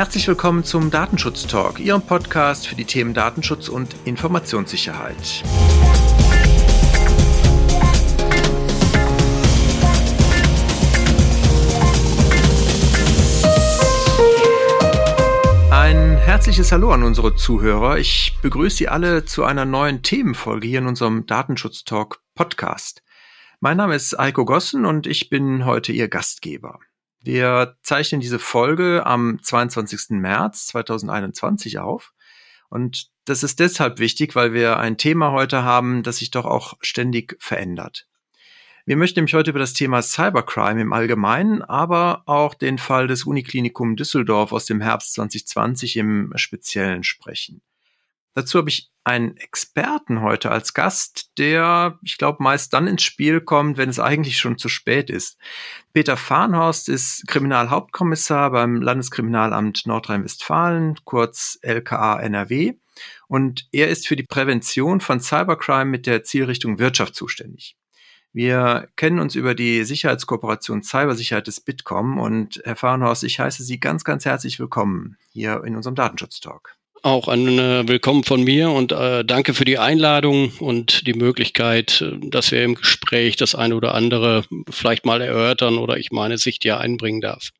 Herzlich willkommen zum Datenschutz Talk, Ihrem Podcast für die Themen Datenschutz und Informationssicherheit. Ein herzliches Hallo an unsere Zuhörer. Ich begrüße Sie alle zu einer neuen Themenfolge hier in unserem Datenschutz Talk Podcast. Mein Name ist Eiko Gossen und ich bin heute Ihr Gastgeber. Wir zeichnen diese Folge am 22. März 2021 auf. Und das ist deshalb wichtig, weil wir ein Thema heute haben, das sich doch auch ständig verändert. Wir möchten nämlich heute über das Thema Cybercrime im Allgemeinen, aber auch den Fall des Uniklinikum Düsseldorf aus dem Herbst 2020 im Speziellen sprechen. Dazu habe ich einen Experten heute als Gast, der, ich glaube, meist dann ins Spiel kommt, wenn es eigentlich schon zu spät ist. Peter Farnhorst ist Kriminalhauptkommissar beim Landeskriminalamt Nordrhein-Westfalen, kurz LKA NRW. Und er ist für die Prävention von Cybercrime mit der Zielrichtung Wirtschaft zuständig. Wir kennen uns über die Sicherheitskooperation Cybersicherheit des Bitkom und Herr Farnhorst, ich heiße Sie ganz, ganz herzlich willkommen hier in unserem Datenschutz-Talk. Auch ein äh, Willkommen von mir und äh, danke für die Einladung und die Möglichkeit, äh, dass wir im Gespräch das eine oder andere vielleicht mal erörtern oder ich meine Sicht ja einbringen darf.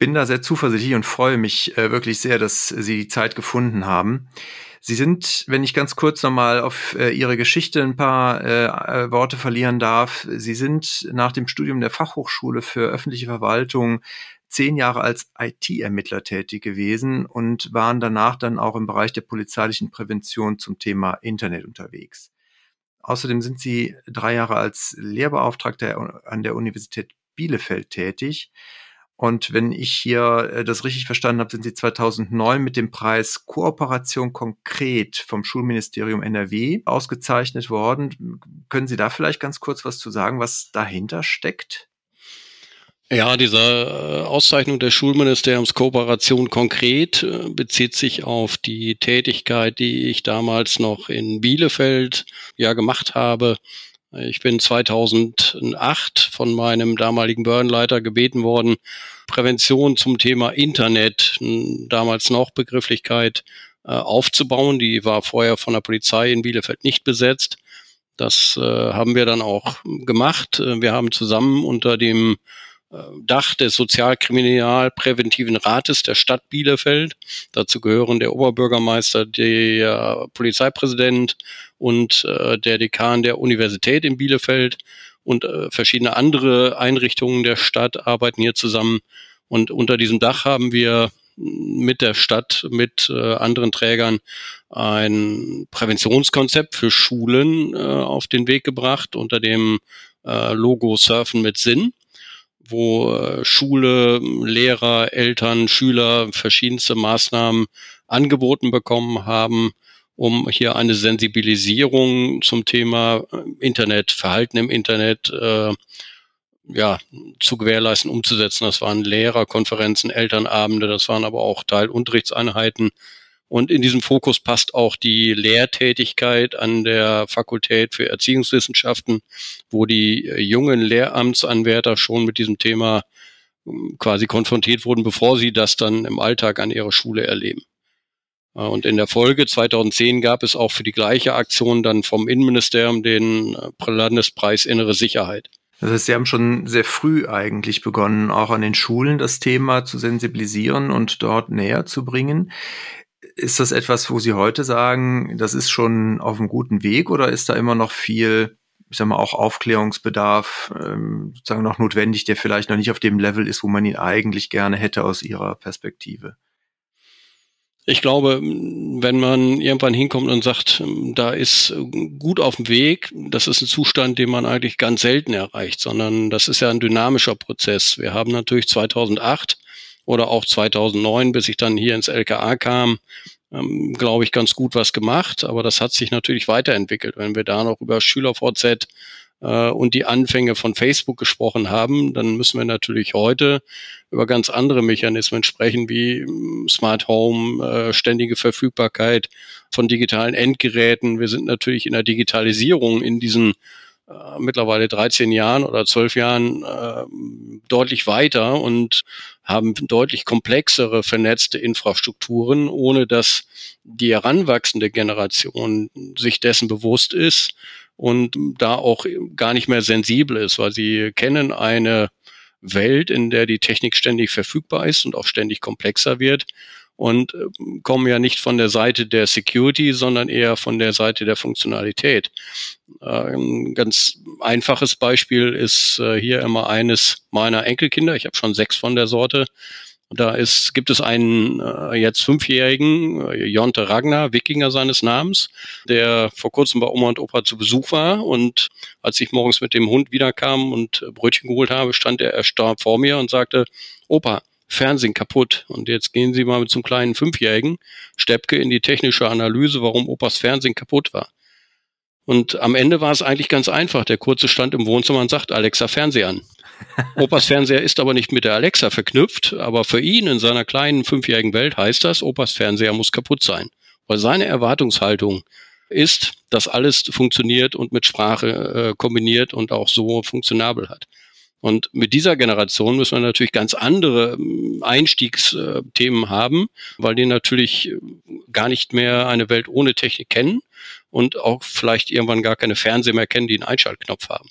Bin da sehr zuversichtlich und freue mich äh, wirklich sehr, dass Sie die Zeit gefunden haben. Sie sind, wenn ich ganz kurz nochmal auf äh, Ihre Geschichte ein paar äh, äh, Worte verlieren darf, Sie sind nach dem Studium der Fachhochschule für öffentliche Verwaltung zehn Jahre als IT-Ermittler tätig gewesen und waren danach dann auch im Bereich der polizeilichen Prävention zum Thema Internet unterwegs. Außerdem sind sie drei Jahre als Lehrbeauftragter an der Universität Bielefeld tätig. Und wenn ich hier äh, das richtig verstanden habe, sind Sie 2009 mit dem Preis Kooperation konkret vom Schulministerium NRW ausgezeichnet worden. Können Sie da vielleicht ganz kurz was zu sagen, was dahinter steckt? Ja, diese äh, Auszeichnung des Schulministeriums Kooperation konkret äh, bezieht sich auf die Tätigkeit, die ich damals noch in Bielefeld ja gemacht habe. Ich bin 2008 von meinem damaligen Behördenleiter gebeten worden, Prävention zum Thema Internet, damals noch Begrifflichkeit, äh, aufzubauen. Die war vorher von der Polizei in Bielefeld nicht besetzt. Das haben wir dann auch gemacht. Wir haben zusammen unter dem Dach des Sozialkriminalpräventiven Rates der Stadt Bielefeld. Dazu gehören der Oberbürgermeister, der Polizeipräsident und äh, der Dekan der Universität in Bielefeld und äh, verschiedene andere Einrichtungen der Stadt arbeiten hier zusammen. Und unter diesem Dach haben wir mit der Stadt, mit äh, anderen Trägern ein Präventionskonzept für Schulen äh, auf den Weg gebracht unter dem äh, Logo Surfen mit Sinn wo äh, Schule, Lehrer, Eltern, Schüler verschiedenste Maßnahmen angeboten bekommen haben, um hier eine Sensibilisierung zum Thema äh, Internet, Verhalten im Internet äh, ja, zu gewährleisten, umzusetzen. Das waren Lehrerkonferenzen, Elternabende, das waren aber auch Teilunterrichtseinheiten und in diesem Fokus passt auch die Lehrtätigkeit an der Fakultät für Erziehungswissenschaften, wo die äh, jungen Lehramtsanwärter schon mit diesem Thema ähm, quasi konfrontiert wurden, bevor sie das dann im Alltag an ihrer Schule erleben. Äh, und in der Folge 2010 gab es auch für die gleiche Aktion dann vom Innenministerium den äh, Landespreis Innere Sicherheit. Das heißt, Sie haben schon sehr früh eigentlich begonnen, auch an den Schulen das Thema zu sensibilisieren und dort näher zu bringen. Ist das etwas, wo Sie heute sagen, das ist schon auf einem guten Weg oder ist da immer noch viel, ich sag mal, auch Aufklärungsbedarf ähm, sozusagen noch notwendig, der vielleicht noch nicht auf dem Level ist, wo man ihn eigentlich gerne hätte aus Ihrer Perspektive? Ich glaube, wenn man irgendwann hinkommt und sagt, da ist gut auf dem Weg, das ist ein Zustand, den man eigentlich ganz selten erreicht, sondern das ist ja ein dynamischer Prozess. Wir haben natürlich 2008 oder auch 2009, bis ich dann hier ins LKA kam, ähm, glaube ich, ganz gut was gemacht. Aber das hat sich natürlich weiterentwickelt. Wenn wir da noch über SchülerVZ äh, und die Anfänge von Facebook gesprochen haben, dann müssen wir natürlich heute über ganz andere Mechanismen sprechen, wie ähm, Smart Home, äh, ständige Verfügbarkeit von digitalen Endgeräten. Wir sind natürlich in der Digitalisierung in diesen äh, mittlerweile 13 Jahren oder 12 Jahren äh, deutlich weiter und haben deutlich komplexere vernetzte Infrastrukturen, ohne dass die heranwachsende Generation sich dessen bewusst ist und da auch gar nicht mehr sensibel ist, weil sie kennen eine Welt, in der die Technik ständig verfügbar ist und auch ständig komplexer wird und äh, kommen ja nicht von der Seite der Security, sondern eher von der Seite der Funktionalität. Äh, ein ganz einfaches Beispiel ist äh, hier immer eines meiner Enkelkinder. Ich habe schon sechs von der Sorte. Da ist, gibt es einen äh, jetzt Fünfjährigen, äh, Jonte Ragnar, Wikinger seines Namens, der vor kurzem bei Oma und Opa zu Besuch war. Und als ich morgens mit dem Hund wiederkam und Brötchen geholt habe, stand er erstarrt vor mir und sagte, Opa, Fernsehen kaputt. Und jetzt gehen Sie mal mit zum kleinen Fünfjährigen, Steppke, in die technische Analyse, warum Opas Fernsehen kaputt war. Und am Ende war es eigentlich ganz einfach. Der Kurze stand im Wohnzimmer und sagt, Alexa, Fernseher an. Opas Fernseher ist aber nicht mit der Alexa verknüpft, aber für ihn in seiner kleinen fünfjährigen Welt heißt das, Opas Fernseher muss kaputt sein. Weil seine Erwartungshaltung ist, dass alles funktioniert und mit Sprache äh, kombiniert und auch so funktionabel hat. Und mit dieser Generation müssen wir natürlich ganz andere ähm, Einstiegsthemen haben, weil die natürlich äh, gar nicht mehr eine Welt ohne Technik kennen und auch vielleicht irgendwann gar keine Fernseher mehr kennen, die einen Einschaltknopf haben.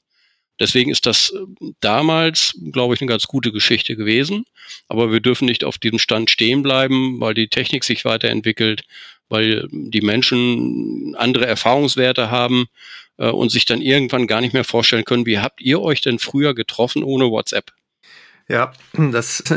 Deswegen ist das äh, damals, glaube ich, eine ganz gute Geschichte gewesen. Aber wir dürfen nicht auf diesem Stand stehen bleiben, weil die Technik sich weiterentwickelt, weil die Menschen andere Erfahrungswerte haben äh, und sich dann irgendwann gar nicht mehr vorstellen können, wie habt ihr euch denn früher getroffen ohne WhatsApp? Ja, das ist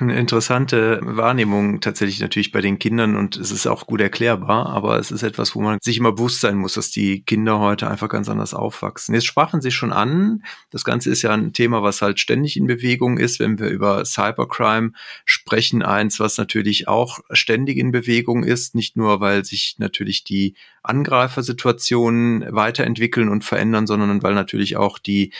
eine interessante Wahrnehmung tatsächlich natürlich bei den Kindern und es ist auch gut erklärbar, aber es ist etwas, wo man sich immer bewusst sein muss, dass die Kinder heute einfach ganz anders aufwachsen. Jetzt sprachen Sie schon an, das Ganze ist ja ein Thema, was halt ständig in Bewegung ist, wenn wir über Cybercrime sprechen, eins, was natürlich auch ständig in Bewegung ist, nicht nur, weil sich natürlich die Angreifersituationen weiterentwickeln und verändern, sondern weil natürlich auch die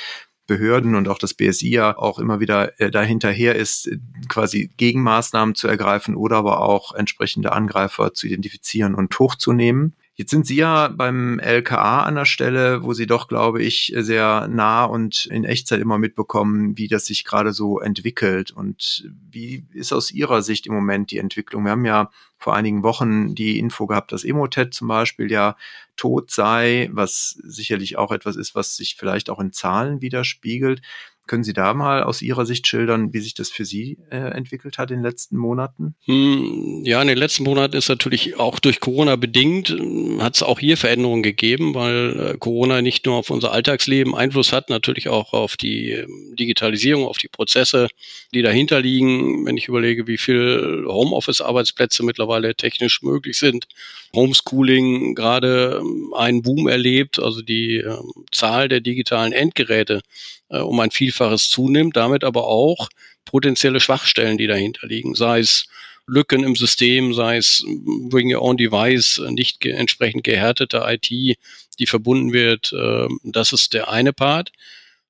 Behörden und auch das BSI ja auch immer wieder äh, dahinterher ist, quasi Gegenmaßnahmen zu ergreifen oder aber auch entsprechende Angreifer zu identifizieren und hochzunehmen. Jetzt sind Sie ja beim LKA an der Stelle, wo Sie doch, glaube ich, sehr nah und in Echtzeit immer mitbekommen, wie das sich gerade so entwickelt. Und wie ist aus Ihrer Sicht im Moment die Entwicklung? Wir haben ja vor einigen Wochen die Info gehabt, dass Emotet zum Beispiel ja tot sei, was sicherlich auch etwas ist, was sich vielleicht auch in Zahlen widerspiegelt. Können Sie da mal aus Ihrer Sicht schildern, wie sich das für Sie äh, entwickelt hat in den letzten Monaten? Hm, ja, in den letzten Monaten ist natürlich auch durch Corona bedingt, hm, hat es auch hier Veränderungen gegeben, weil äh, Corona nicht nur auf unser Alltagsleben Einfluss hat, natürlich auch auf die ähm, Digitalisierung, auf die Prozesse, die dahinter liegen. Wenn ich überlege, wie viel Homeoffice-Arbeitsplätze mittlerweile technisch möglich sind, Homeschooling gerade ähm, einen Boom erlebt, also die äh, Zahl der digitalen Endgeräte äh, um ein Vielfaches zunimmt, damit aber auch potenzielle Schwachstellen, die dahinter liegen, sei es Lücken im System, sei es Bring Your Own Device, nicht ge entsprechend gehärtete IT, die verbunden wird. Äh, das ist der eine Part.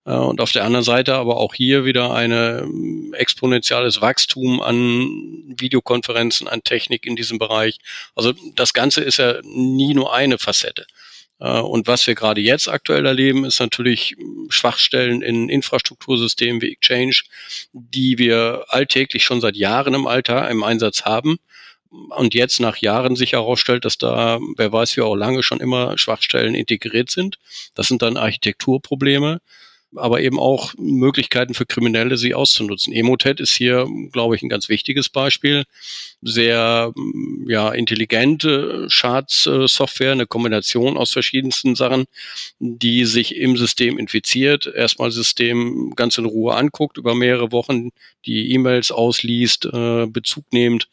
Äh, und auf der anderen Seite aber auch hier wieder ein ähm, exponentielles Wachstum an Videokonferenzen, an Technik in diesem Bereich. Also das Ganze ist ja nie nur eine Facette. Äh, und was wir gerade jetzt aktuell erleben, ist natürlich Schwachstellen in Infrastruktursystemen wie Exchange, die wir alltäglich schon seit Jahren im Alter im Einsatz haben. Und jetzt nach Jahren sich herausstellt, dass da, wer weiß wie auch lange, schon immer Schwachstellen integriert sind. Das sind dann Architekturprobleme aber eben auch Möglichkeiten für Kriminelle, sie auszunutzen. Emotet ist hier, glaube ich, ein ganz wichtiges Beispiel. Sehr ja, intelligente Schadsoftware, eine Kombination aus verschiedensten Sachen, die sich im System infiziert, erstmal System ganz in Ruhe anguckt, über mehrere Wochen die E-Mails ausliest, äh, Bezug nimmt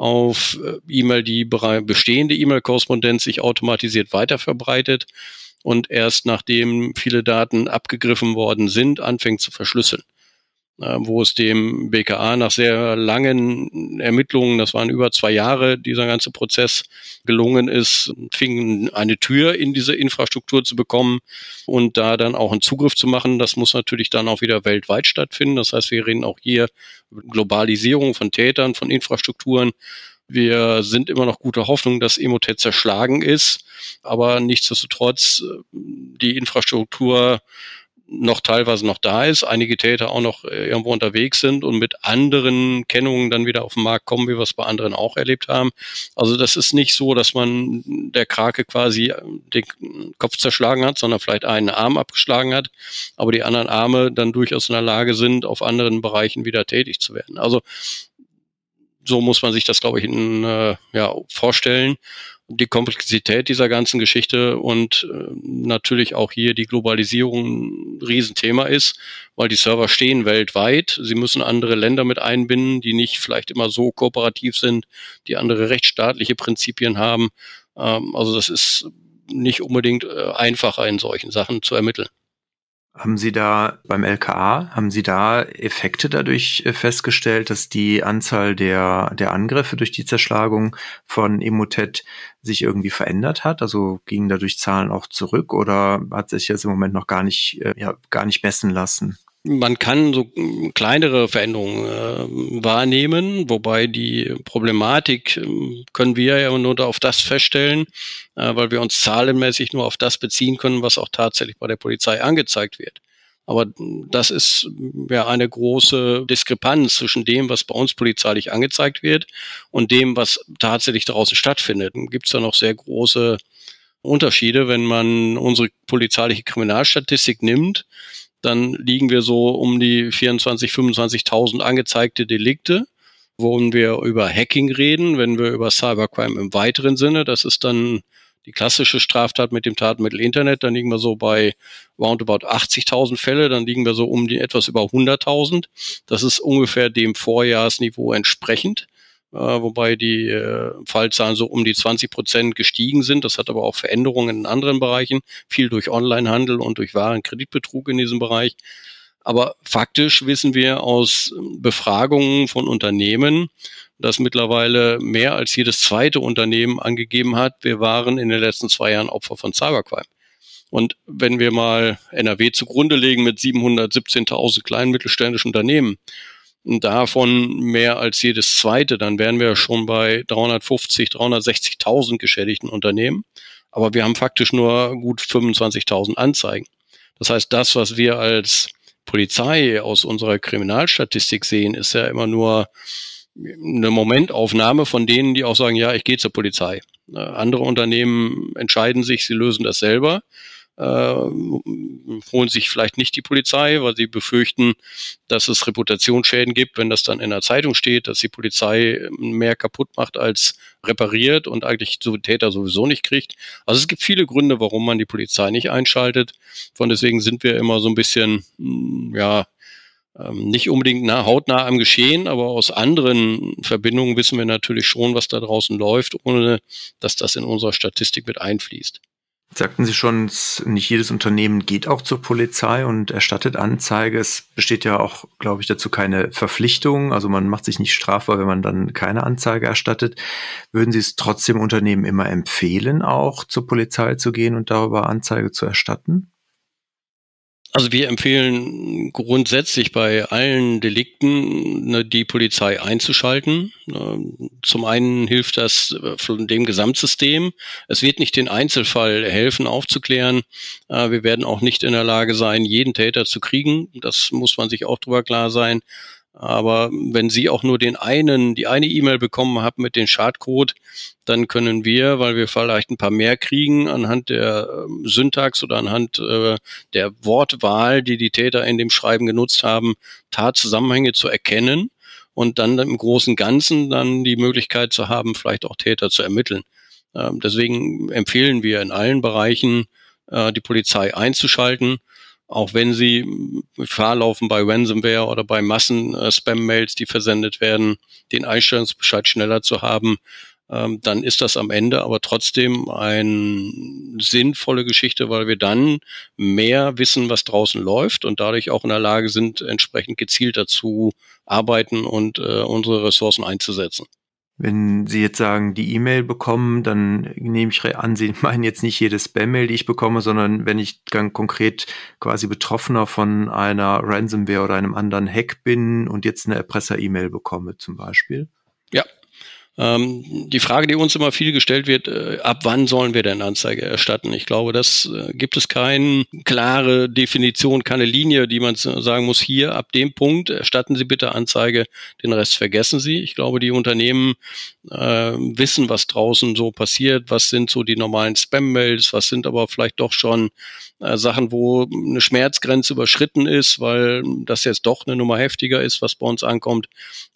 auf äh, E-Mail, die bestehende E-Mail-Korrespondenz sich automatisiert weiterverbreitet und erst nachdem viele Daten abgegriffen worden sind, anfängt zu verschlüsseln. Äh, wo es dem BKA nach sehr langen Ermittlungen, das waren über zwei Jahre, dieser ganze Prozess gelungen ist, fing eine Tür in diese Infrastruktur zu bekommen und da dann auch einen Zugriff zu machen. Das muss natürlich dann auch wieder weltweit stattfinden. Das heißt, wir reden auch hier über Globalisierung von Tätern, von Infrastrukturen, wir sind immer noch gute Hoffnung, dass Emotet zerschlagen ist, aber nichtsdestotrotz äh, die Infrastruktur noch teilweise noch da ist, einige Täter auch noch äh, irgendwo unterwegs sind und mit anderen Kennungen dann wieder auf den Markt kommen, wie wir es bei anderen auch erlebt haben. Also das ist nicht so, dass man der Krake quasi den Kopf zerschlagen hat, sondern vielleicht einen Arm abgeschlagen hat, aber die anderen Arme dann durchaus in der Lage sind, auf anderen Bereichen wieder tätig zu werden. Also so muss man sich das, glaube ich, in, äh, ja, vorstellen die Komplexität dieser ganzen Geschichte und äh, natürlich auch hier die Globalisierung ein Riesenthema ist, weil die Server stehen weltweit. Sie müssen andere Länder mit einbinden, die nicht vielleicht immer so kooperativ sind, die andere rechtsstaatliche Prinzipien haben. Ähm, also das ist nicht unbedingt äh, einfacher in solchen Sachen zu ermitteln. Haben Sie da beim LKA, haben Sie da Effekte dadurch äh, festgestellt, dass die Anzahl der, der Angriffe durch die Zerschlagung von Emotet sich irgendwie verändert hat? Also gingen dadurch Zahlen auch zurück oder hat sich das im Moment noch gar nicht, äh, ja, gar nicht messen lassen? Man kann so kleinere Veränderungen äh, wahrnehmen, wobei die Problematik äh, können wir ja nur auf das feststellen, äh, weil wir uns zahlenmäßig nur auf das beziehen können, was auch tatsächlich bei der Polizei angezeigt wird. Aber das ist ja eine große Diskrepanz zwischen dem, was bei uns polizeilich angezeigt wird und dem, was tatsächlich draußen stattfindet. Gibt es da noch sehr große Unterschiede, wenn man unsere polizeiliche Kriminalstatistik nimmt dann liegen wir so um die 24, 25.000 angezeigte Delikte, wo wir über Hacking reden, wenn wir über Cybercrime im weiteren Sinne, das ist dann die klassische Straftat mit dem Tatmittel Internet, dann liegen wir so bei roundabout 80.000 Fälle, dann liegen wir so um die etwas über 100.000. Das ist ungefähr dem Vorjahresniveau entsprechend wobei die äh, Fallzahlen so um die 20 Prozent gestiegen sind. Das hat aber auch Veränderungen in anderen Bereichen, viel durch Onlinehandel und durch Warenkreditbetrug in diesem Bereich. Aber faktisch wissen wir aus Befragungen von Unternehmen, dass mittlerweile mehr als jedes zweite Unternehmen angegeben hat, wir waren in den letzten zwei Jahren Opfer von Cybercrime. Und wenn wir mal NRW zugrunde legen mit 717.000 kleinen mittelständischen Unternehmen davon mehr als jedes zweite, dann wären wir schon bei 350, 360.000 geschädigten Unternehmen. Aber wir haben faktisch nur gut 25.000 Anzeigen. Das heißt, das, was wir als Polizei aus unserer Kriminalstatistik sehen, ist ja immer nur eine Momentaufnahme von denen, die auch sagen, ja, ich gehe zur Polizei. Äh, andere Unternehmen entscheiden sich, sie lösen das selber äh, holen sich vielleicht nicht die Polizei, weil sie befürchten, dass es Reputationsschäden gibt, wenn das dann in der Zeitung steht, dass die Polizei mehr kaputt macht als repariert und eigentlich so Täter sowieso nicht kriegt. Also es gibt viele Gründe, warum man die Polizei nicht einschaltet. Von deswegen sind wir immer so ein bisschen, mm, ja, ähm, nicht unbedingt nah, hautnah am Geschehen, aber aus anderen Verbindungen wissen wir natürlich schon, was da draußen läuft, ohne dass das in unserer Statistik mit einfließt. Sagten Sie schon, nicht jedes Unternehmen geht auch zur Polizei und erstattet Anzeige. Es besteht ja auch, glaube ich, dazu keine Verpflichtung. Also man macht sich nicht strafbar, wenn man dann keine Anzeige erstattet. Würden Sie es trotzdem Unternehmen immer empfehlen, auch zur Polizei zu gehen und darüber Anzeige zu erstatten? Also wir empfehlen grundsätzlich bei allen Delikten ne, die Polizei einzuschalten. Ähm, zum einen hilft das äh, von dem Gesamtsystem. Es wird nicht den Einzelfall helfen aufzuklären. Äh, wir werden auch nicht in der Lage sein, jeden Täter zu kriegen. Das muss man sich auch drüber klar sein. Aber wenn Sie auch nur den einen, die eine E-Mail bekommen haben mit dem Schadcode, dann können wir, weil wir vielleicht ein paar mehr kriegen, anhand der äh, Syntax oder anhand äh, der Wortwahl, die die Täter in dem Schreiben genutzt haben, Tatzusammenhänge zu erkennen und dann im großen Ganzen dann die Möglichkeit zu haben, vielleicht auch Täter zu ermitteln. Ähm, deswegen empfehlen wir in allen Bereichen, äh, die Polizei einzuschalten auch wenn sie Gefahr laufen bei Ransomware oder bei Massen-Spam-Mails, die versendet werden, den Einstellungsbescheid schneller zu haben, ähm, dann ist das am Ende aber trotzdem eine sinnvolle Geschichte, weil wir dann mehr wissen, was draußen läuft und dadurch auch in der Lage sind, entsprechend gezielt dazu arbeiten und äh, unsere Ressourcen einzusetzen. Wenn Sie jetzt sagen, die E-Mail bekommen, dann nehme ich an, Sie meinen jetzt nicht jede Spam-Mail, die ich bekomme, sondern wenn ich ganz konkret quasi Betroffener von einer Ransomware oder einem anderen Hack bin und jetzt eine Erpresser-E-Mail bekomme zum Beispiel. Ja, Ähm, die Frage, die uns immer viel gestellt wird, äh, ab wann sollen wir denn Anzeige erstatten? Ich glaube, das äh, gibt es keine klare Definition, keine Linie, die man sagen muss, hier ab dem Punkt erstatten Sie bitte Anzeige, den Rest vergessen Sie. Ich glaube, die Unternehmen äh, wissen, was draußen so passiert, was sind so die normalen Spam-Mails, was sind aber vielleicht doch schon äh, Sachen, wo eine Schmerzgrenze überschritten ist, weil das jetzt doch eine Nummer heftiger ist, was bei uns ankommt,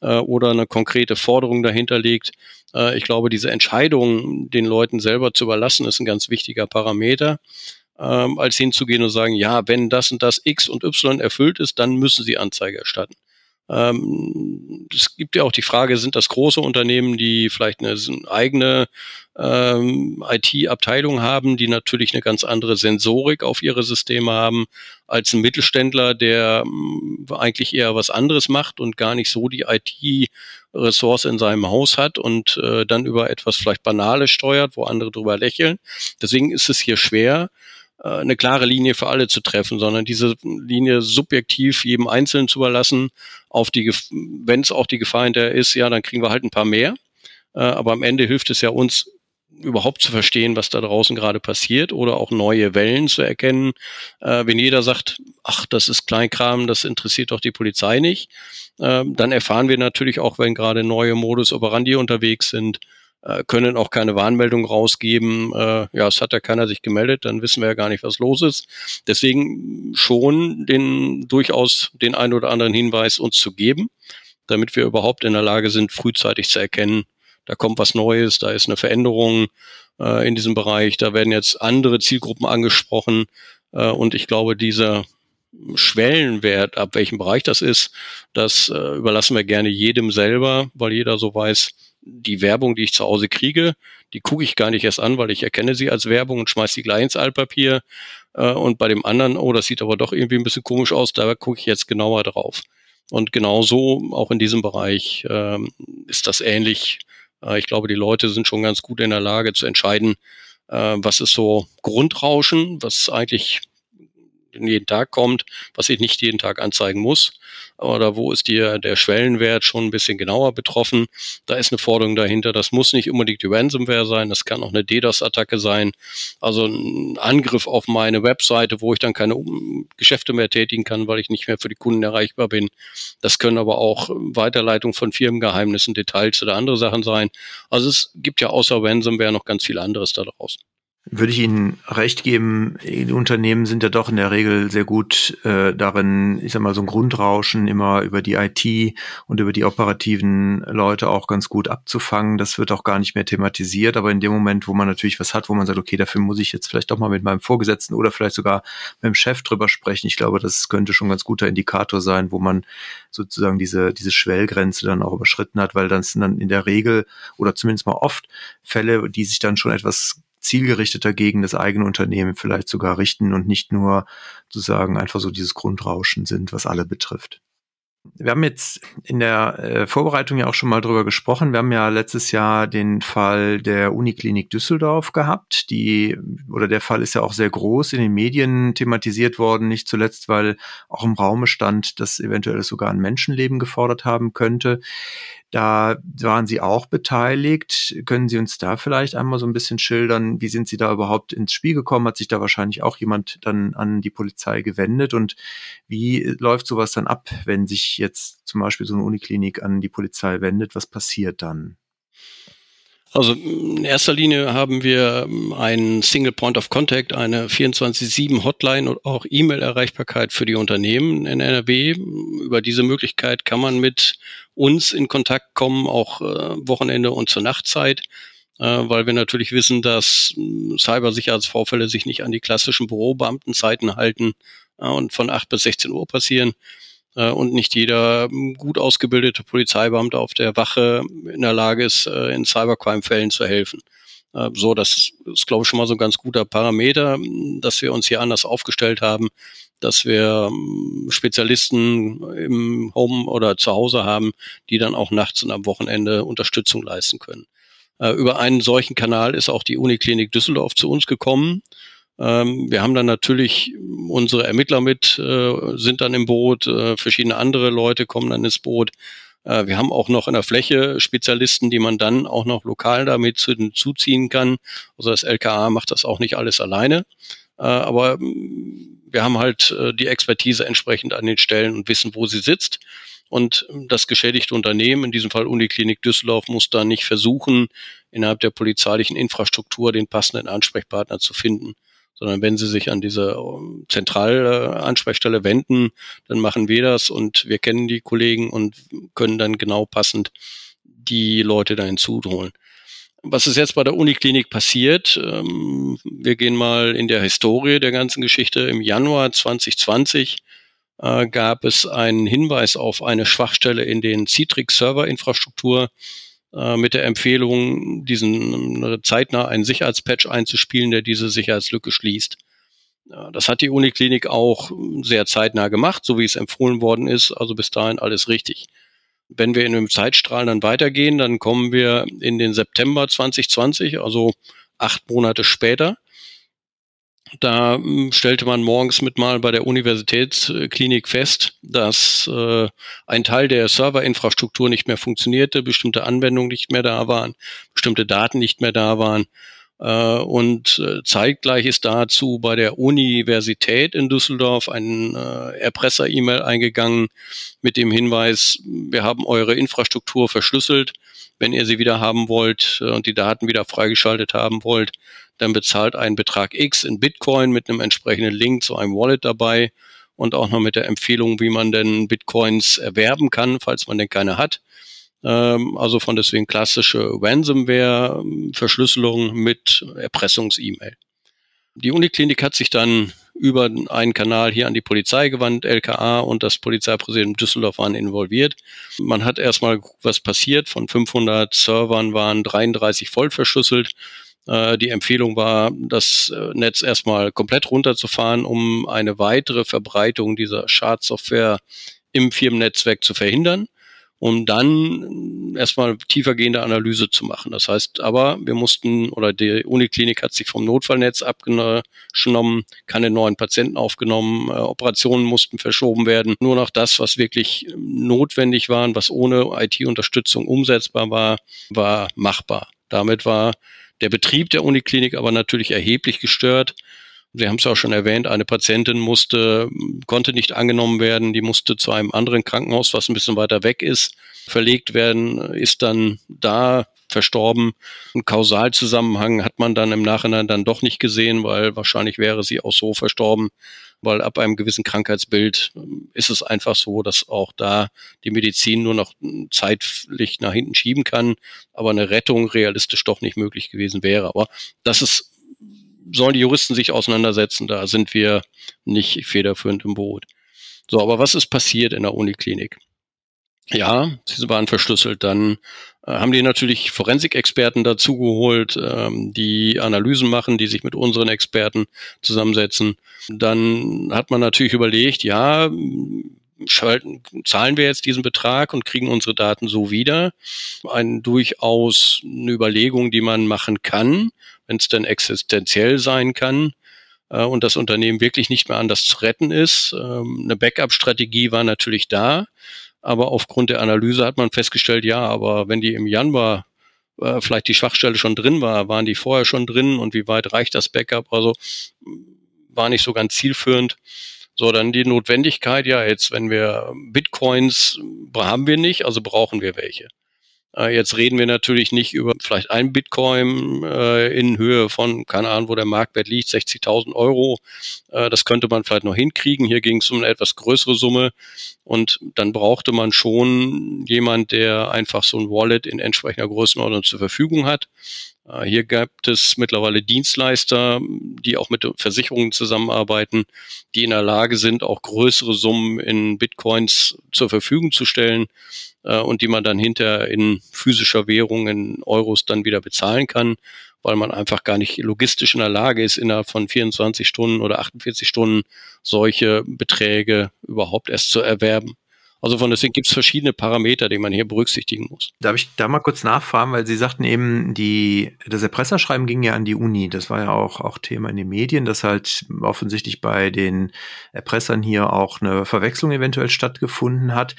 äh, oder eine konkrete Forderung dahinter liegt. Äh, ich glaube, diese Entscheidung den Leuten selber zu überlassen, ist ein ganz wichtiger Parameter. Ähm, als hinzugehen und sagen, ja, wenn das und das X und Y erfüllt ist, dann müssen sie Anzeige erstatten. Ähm, es gibt ja auch die Frage, sind das große Unternehmen, die vielleicht eine, eigene ähm, IT-Abteilung haben, die natürlich eine ganz andere Sensorik auf ihre Systeme haben, als ein Mittelständler, der ähm, eigentlich eher was anderes macht und gar nicht so die IT-Ressource in seinem Haus hat und äh, dann über etwas vielleicht Banales steuert, wo andere drüber lächeln. Deswegen ist es hier schwer, eine klare Linie für alle zu treffen, sondern diese Linie subjektiv jedem Einzelnen zu überlassen, auf die, wenn es auch die Gefahr hinterher ist, ja, dann kriegen wir halt ein paar mehr. Äh, aber am Ende hilft es ja uns, überhaupt zu verstehen, was da draußen gerade passiert oder auch neue Wellen zu erkennen. Äh, wenn jeder sagt, ach, das ist Kleinkram, das interessiert doch die Polizei nicht, dann erfahren wir natürlich auch, wenn gerade neue Modus operandi unterwegs sind, äh, können auch keine Warnmeldung rausgeben. Äh, ja, es hat ja keiner sich gemeldet, dann wissen wir ja gar nicht, was los ist. Deswegen schon den durchaus den einen oder anderen Hinweis uns zu geben, damit wir überhaupt in der Lage sind, frühzeitig zu erkennen, da kommt was Neues, da ist eine Veränderung äh, in diesem Bereich, da werden jetzt andere Zielgruppen angesprochen äh, und ich glaube, dieser Schwellenwert, ab welchem Bereich das ist, das äh, überlassen wir gerne jedem selber, weil jeder so weiß, die Werbung, die ich zu Hause kriege, die gucke ich gar nicht erst an, weil ich erkenne sie als Werbung und schmeiße sie gleich ins Altpapier. Äh, und bei dem anderen, oh, das sieht aber doch irgendwie ein bisschen komisch aus, da gucke ich jetzt genauer drauf. Und genauso auch in diesem Bereich ähm, ist das ähnlich. Äh, ich glaube, die Leute sind schon ganz gut in der Lage zu entscheiden, äh, was ist so Grundrauschen, was eigentlich jeden Tag kommt, was ich nicht jeden Tag anzeigen muss. Oder wo ist dir der Schwellenwert schon ein bisschen genauer betroffen? Da ist eine Forderung dahinter. Das muss nicht unbedingt die Ransomware sein. Das kann auch eine DDoS-Attacke sein. Also ein Angriff auf meine Webseite, wo ich dann keine Geschäfte mehr tätigen kann, weil ich nicht mehr für die Kunden erreichbar bin. Das können aber auch Weiterleitung von Firmengeheimnissen, Details oder andere Sachen sein. Also es gibt ja außer Ransomware noch ganz viel anderes da draußen. Würde ich Ihnen recht geben, die Unternehmen sind ja doch in der Regel sehr gut äh, darin, ich sag mal, so ein Grundrauschen immer über die IT und über die operativen Leute auch ganz gut abzufangen. Das wird auch gar nicht mehr thematisiert, aber in dem Moment, wo man natürlich was hat, wo man sagt, okay, dafür muss ich jetzt vielleicht doch mal mit meinem Vorgesetzten oder vielleicht sogar mit dem Chef drüber sprechen. Ich glaube, das könnte schon ein ganz guter Indikator sein, wo man sozusagen diese, diese Schwellgrenze dann auch überschritten hat, weil das sind dann in der Regel oder zumindest mal oft Fälle, die sich dann schon etwas zielgerichteter gegen das eigene Unternehmen vielleicht sogar richten und nicht nur sozusagen einfach so dieses Grundrauschen sind, was alle betrifft. Wir haben jetzt in der äh, Vorbereitung ja auch schon mal drüber gesprochen. Wir haben ja letztes Jahr den Fall der Uniklinik Düsseldorf gehabt. Die, oder der Fall ist ja auch sehr groß in den Medien thematisiert worden, nicht zuletzt, weil auch im Raume stand, dass eventuell sogar ein Menschenleben gefordert haben könnte. Da waren Sie auch beteiligt. Können Sie uns da vielleicht einmal so ein bisschen schildern, wie sind Sie da überhaupt ins Spiel gekommen? Hat sich da wahrscheinlich auch jemand dann an die Polizei gewendet? Und wie läuft sowas dann ab, wenn sich jetzt zum Beispiel so eine Uniklinik an die Polizei wendet? Was passiert dann? Also in erster Linie haben wir einen Single Point of Contact, eine 24-7 Hotline und auch E-Mail-Erreichbarkeit für die Unternehmen in NRW. Über diese Möglichkeit kann man mit uns in Kontakt kommen, auch äh, Wochenende und zur Nachtzeit, äh, weil wir natürlich wissen, dass Cybersicherheitsvorfälle sich nicht an die klassischen Bürobeamtenzeiten halten äh, und von 8 bis 16 Uhr passieren äh, und nicht jeder ähm, gut ausgebildete Polizeibeamte auf der Wache in der Lage ist, äh, in Cybercrime-Fällen zu helfen. Äh, so, das ist, glaube ich, schon mal so ein ganz guter Parameter, dass wir uns hier anders aufgestellt haben, dass wir Spezialisten im Home oder zu Hause haben, die dann auch nachts und am Wochenende Unterstützung leisten können. Über einen solchen Kanal ist auch die Uniklinik Düsseldorf zu uns gekommen. Ähm, wir haben dann natürlich unsere Ermittler mit, äh, sind dann im Boot, äh, verschiedene andere Leute kommen dann ins Boot. Äh, wir haben auch noch in der Fläche Spezialisten, die man dann auch noch lokal damit zuziehen kann. Also das LKA macht das auch nicht alles alleine. Äh, aber mm, wir haben halt äh, die Expertise entsprechend an den Stellen und wissen, wo sie sitzt. Und das geschädigte Unternehmen, in diesem Fall Uniklinik Düsseldorf, muss da nicht versuchen, innerhalb der polizeilichen Infrastruktur den passenden Ansprechpartner zu finden sondern wenn Sie sich an diese ähm, Zentralansprechstelle wenden, dann machen wir das und wir kennen die Kollegen und können dann genau passend die Leute da hinzuholen. Was ist jetzt bei der Uniklinik passiert? Ähm, wir gehen mal in der Historie der ganzen Geschichte. Im Januar 2020 äh, gab es einen Hinweis auf eine Schwachstelle in den Citrix-Server-Infrastruktur äh, mit der Empfehlung, diesen äh, zeitnah einen Sicherheitspatch einzuspielen, der diese Sicherheitslücke schließt. Das hat die Uniklinik auch sehr zeitnah gemacht, so wie es empfohlen worden ist. Also bis dahin alles richtig. Wenn wir in einem Zeitstrahl dann weitergehen, dann kommen wir in den September 2020, also acht Monate später. Da hm, stellte man morgens mit mal bei der Universitätsklinik fest, dass äh, ein Teil der Serverinfrastruktur nicht mehr funktionierte, bestimmte Anwendungen nicht mehr da waren, bestimmte Daten nicht mehr da waren. Äh, und äh, zeitgleich ist dazu bei der Universität in Düsseldorf ein äh, Erpresser-E-Mail eingegangen mit dem Hinweis, wir haben eure Infrastruktur verschlüsselt. Wenn ihr sie wieder haben wollt und die Daten wieder freigeschaltet haben wollt, dann bezahlt einen Betrag X in Bitcoin mit einem entsprechenden Link zu einem Wallet dabei und auch noch mit der Empfehlung, wie man denn Bitcoins erwerben kann, falls man denn keine hat. Ähm, also von deswegen klassische Ransomware-Verschlüsselung mit Erpressungs-E-Mail. Die Uniklinik hat sich dann über einen Kanal hier an die Polizei gewandt, LKA und das Polizeipräsidium Düsseldorf waren involviert. Man hat erstmal was passiert. Von 500 Servern waren 33 voll verschlüsselt. Äh, die Empfehlung war, das äh, Netz erstmal komplett runterzufahren, um eine weitere Verbreitung dieser Schadsoftware im Firmennetzwerk zu verhindern, um dann erstmal tiefergehende Analyse zu machen. Das heißt aber, wir mussten, oder die Uniklinik hat sich vom Notfallnetz abgenommen, keine neuen Patienten aufgenommen, äh, Operationen mussten verschoben werden. Nur noch das, was wirklich notwendig war, was ohne IT-Unterstützung umsetzbar war, war machbar. Damit war der Betrieb der Uniklinik aber natürlich erheblich gestört. Sie haben es auch schon erwähnt, eine Patientin musste, konnte nicht angenommen werden, die musste zu einem anderen Krankenhaus, was ein bisschen weiter weg ist, verlegt werden, ist dann da verstorben. Ein Kausalzusammenhang hat man dann im Nachhinein dann doch nicht gesehen, weil wahrscheinlich wäre sie auch so verstorben, weil ab einem gewissen Krankheitsbild ähm, ist es einfach so, dass auch da die Medizin nur noch zeitlich nach hinten schieben kann, aber eine Rettung realistisch doch nicht möglich gewesen wäre. Aber das ist, sollen die Juristen sich auseinandersetzen, da sind wir nicht federführend im Boot. So, aber was ist passiert in der Uniklinik? Ja, sie waren verschlüsselt. Dann äh, haben die natürlich Forensikexperten dazugeholt, ähm, die Analysen machen, die sich mit unseren Experten zusammensetzen. Dann hat man natürlich überlegt, ja, schalten, zahlen wir jetzt diesen Betrag und kriegen unsere Daten so wieder. Ein durchaus eine Überlegung, die man machen kann, wenn es denn existenziell sein kann äh, und das Unternehmen wirklich nicht mehr anders zu retten ist. Ähm, eine Backup-Strategie war natürlich da. Aber aufgrund der Analyse hat man festgestellt, ja, aber wenn die im Januar äh, vielleicht die Schwachstelle schon drin war, waren die vorher schon drin und wie weit reicht das Backup? Also war nicht so ganz zielführend. So, dann die Notwendigkeit, ja, jetzt, wenn wir Bitcoins haben wir nicht, also brauchen wir welche. Äh, jetzt reden wir natürlich nicht über vielleicht ein Bitcoin äh, in Höhe von, keine Ahnung, wo der Marktwert liegt, 60.000 Euro. Äh, das könnte man vielleicht noch hinkriegen. Hier ging es um eine etwas größere Summe. Und dann brauchte man schon jemand, der einfach so ein Wallet in entsprechender Größenordnung zur Verfügung hat. Äh, hier gibt es mittlerweile Dienstleister, die auch mit Versicherungen zusammenarbeiten, die in der Lage sind, auch größere Summen in Bitcoins zur Verfügung zu stellen äh, und die man dann hinter in physischer Währung in Euros dann wieder bezahlen kann, weil man einfach gar nicht logistisch in der Lage ist, innerhalb von 24 Stunden oder 48 Stunden solche Beträge überhaupt erst zu erwerben. Also von deswegen gibt es verschiedene Parameter, die man hier berücksichtigen muss. Darf ich da mal kurz nachfragen, weil Sie sagten eben, die, das Erpresserschreiben ging ja an die Uni. Das war ja auch, auch Thema in den Medien, dass halt offensichtlich bei den Erpressern hier auch eine Verwechslung eventuell stattgefunden hat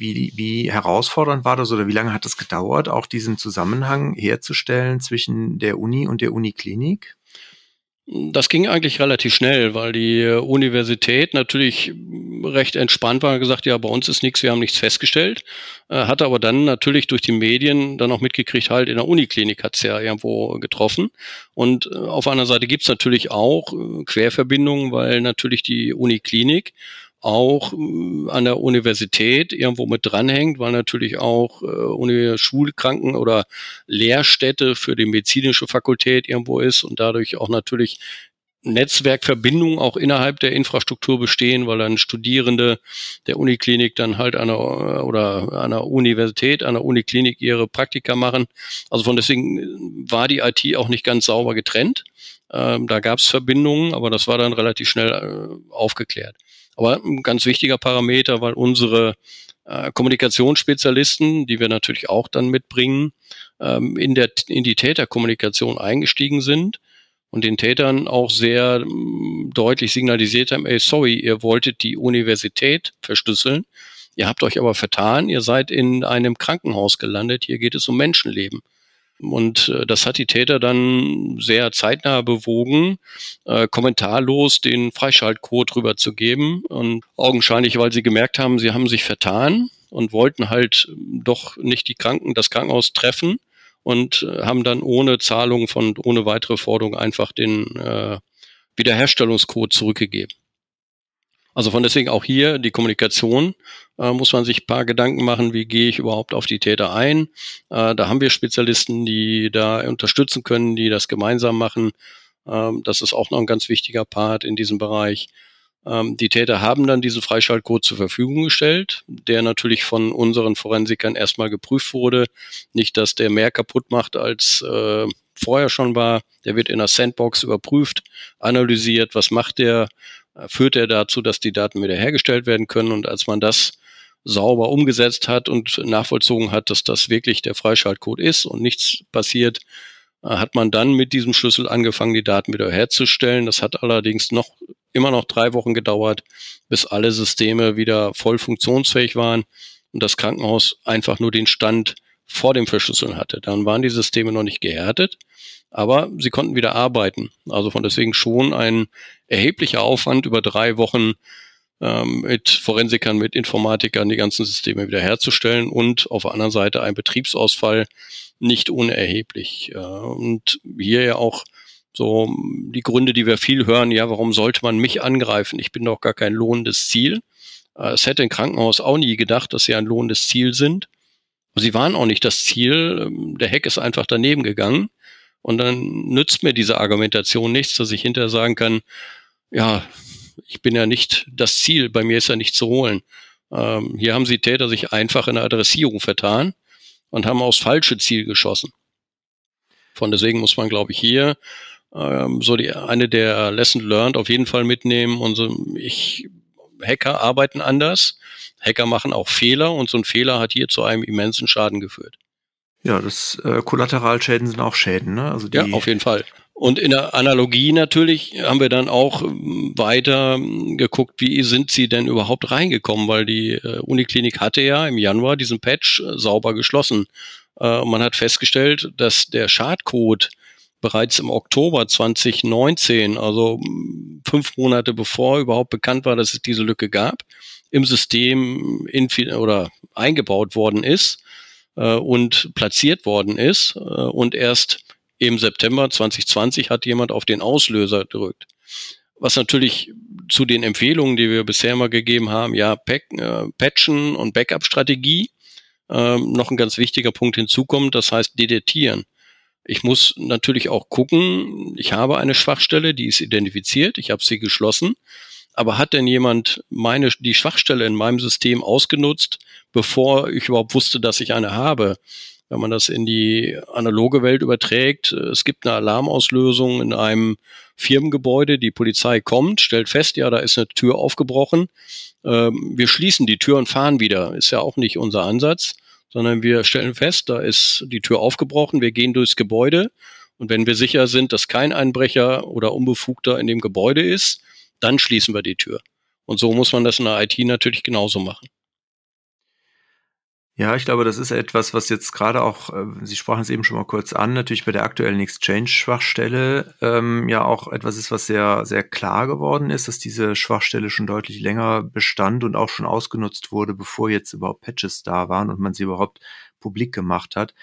wie, wie herausfordernd war das oder wie lange hat es gedauert, auch diesen Zusammenhang herzustellen zwischen der Uni und der Uniklinik? Das ging eigentlich relativ schnell, weil die Universität natürlich recht entspannt war und gesagt, ja, bei uns ist nichts, wir haben nichts festgestellt. Äh, hatte aber dann natürlich durch die Medien dann auch mitgekriegt, halt in der Uniklinik hat's ja irgendwo getroffen. Und äh, auf einer Seite gibt's natürlich auch äh, Querverbindungen, weil natürlich die Uniklinik auch äh, an der Universität irgendwo mit dranhängt, weil natürlich auch äh, Schulkranken oder Lehrstätte für die medizinische Fakultät irgendwo ist und dadurch auch natürlich Netzwerkverbindungen auch innerhalb der Infrastruktur bestehen, weil dann Studierende der Uniklinik dann halt an der, oder an der Universität, an der Uniklinik ihre Praktika machen. Also von deswegen war die IT auch nicht ganz sauber getrennt. Ähm, da gab es Verbindungen, aber das war dann relativ schnell äh, aufgeklärt. Aber ein ganz wichtiger Parameter, weil unsere äh, Kommunikationsspezialisten, die wir natürlich auch dann mitbringen, ähm, in, der, in die Täterkommunikation eingestiegen sind und den Tätern auch sehr ähm, deutlich signalisiert haben, ey, sorry, ihr wolltet die Universität verschlüsseln, ihr habt euch aber vertan, ihr seid in einem Krankenhaus gelandet, hier geht es um Menschenleben. Und äh, das hat die Täter dann sehr zeitnah bewogen, äh, kommentarlos den Freischaltcode rüberzugeben. Und augenscheinlich, weil sie gemerkt haben, sie haben sich vertan und wollten halt doch nicht die Kranken, das Krankenhaus treffen und äh, haben dann ohne Zahlung von, ohne weitere Forderung einfach den äh, Wiederherstellungscode zurückgegeben. Also von deswegen auch hier die Kommunikation äh, muss man sich paar Gedanken machen, wie gehe ich überhaupt auf die Täter ein. Äh, da haben wir Spezialisten, die da unterstützen können, die das gemeinsam machen. Ähm, das ist auch noch ein ganz wichtiger Part in diesem Bereich. Ähm, die Täter haben dann diesen Freischaltcode zur Verfügung gestellt, der natürlich von unseren Forensikern erstmal geprüft wurde. Nicht, dass der mehr kaputt macht als äh, vorher schon war. Der wird in der Sandbox überprüft, analysiert, was macht der, führt er dazu, dass die Daten wiederhergestellt werden können. Und als man das sauber umgesetzt hat und nachvollzogen hat, dass das wirklich der Freischaltcode ist und nichts passiert, äh, hat man dann mit diesem Schlüssel angefangen, die Daten wieder herzustellen. Das hat allerdings noch immer noch drei Wochen gedauert, bis alle Systeme wieder voll funktionsfähig waren und das Krankenhaus einfach nur den Stand vor dem Verschlüsseln hatte. Dann waren die Systeme noch nicht gehärtet, aber sie konnten wieder arbeiten. Also von deswegen schon ein erheblicher Aufwand über drei Wochen ähm, mit Forensikern, mit Informatikern die ganzen Systeme wiederherzustellen und auf der anderen Seite ein Betriebsausfall nicht unerheblich. Äh, und hier ja auch so die Gründe, die wir viel hören, ja, warum sollte man mich angreifen? Ich bin doch gar kein lohnendes Ziel. Äh, es hätte ein Krankenhaus auch nie gedacht, dass sie ein lohnendes Ziel sind. Sie waren auch nicht das Ziel. Ähm, der Hack ist einfach daneben gegangen. Und dann nützt mir diese Argumentation nichts, dass ich hinterher sagen kann, ja, ich bin ja nicht das Ziel, bei mir ist ja nicht zu holen. Ähm, hier haben sie Täter sich einfach in der Adressierung vertan und haben aufs falsche Ziel geschossen. Von deswegen muss man, glaube ich, hier ähm, so die eine der Lesson learned auf jeden Fall mitnehmen. Und so, ich Hacker arbeiten anders. Hacker machen auch Fehler und so ein Fehler hat hier zu einem immensen Schaden geführt. Ja, das äh, Kollateralschäden sind auch Schäden, ne? Also die ja, auf jeden Fall. Und in der Analogie natürlich haben wir dann auch ähm, weiter ähm, geguckt, wie sind sie denn überhaupt reingekommen, weil die äh, Uniklinik hatte ja im Januar diesen Patch äh, sauber geschlossen. Äh, und man hat festgestellt, dass der Schadcode bereits im Oktober 2019, also mm, fünf Monate bevor überhaupt bekannt war, dass es diese Lücke gab, im System oder eingebaut worden ist und platziert worden ist und erst im September 2020 hat jemand auf den Auslöser gedrückt. Was natürlich zu den Empfehlungen, die wir bisher mal gegeben haben, ja, Pack, äh, Patchen und Backup-Strategie, äh, noch ein ganz wichtiger Punkt hinzukommt, das heißt detektieren. Ich muss natürlich auch gucken, ich habe eine Schwachstelle, die ist identifiziert, ich habe sie geschlossen, aber hat denn jemand meine, die Schwachstelle in meinem System ausgenutzt, bevor ich überhaupt wusste, dass ich eine habe? wenn man das in die analoge Welt überträgt, es gibt eine Alarmauslösung in einem Firmengebäude, die Polizei kommt, stellt fest, ja, da ist eine Tür aufgebrochen. Ähm, wir schließen die Tür und fahren wieder. Ist ja auch nicht unser Ansatz, sondern wir stellen fest, da ist die Tür aufgebrochen, wir gehen durchs Gebäude und wenn wir sicher sind, dass kein Einbrecher oder Unbefugter in dem Gebäude ist, dann schließen wir die Tür. Und so muss man das in der IT natürlich genauso machen. Ja, ich glaube, das ist etwas, was jetzt gerade auch, äh, Sie sprachen es eben schon mal kurz an, natürlich bei der aktuellen Exchange-Schwachstelle ähm, ja auch etwas ist, was sehr, sehr klar geworden ist, dass diese Schwachstelle schon deutlich länger bestand und auch schon ausgenutzt wurde, bevor jetzt überhaupt Patches da waren und man sie überhaupt publik gemacht hat.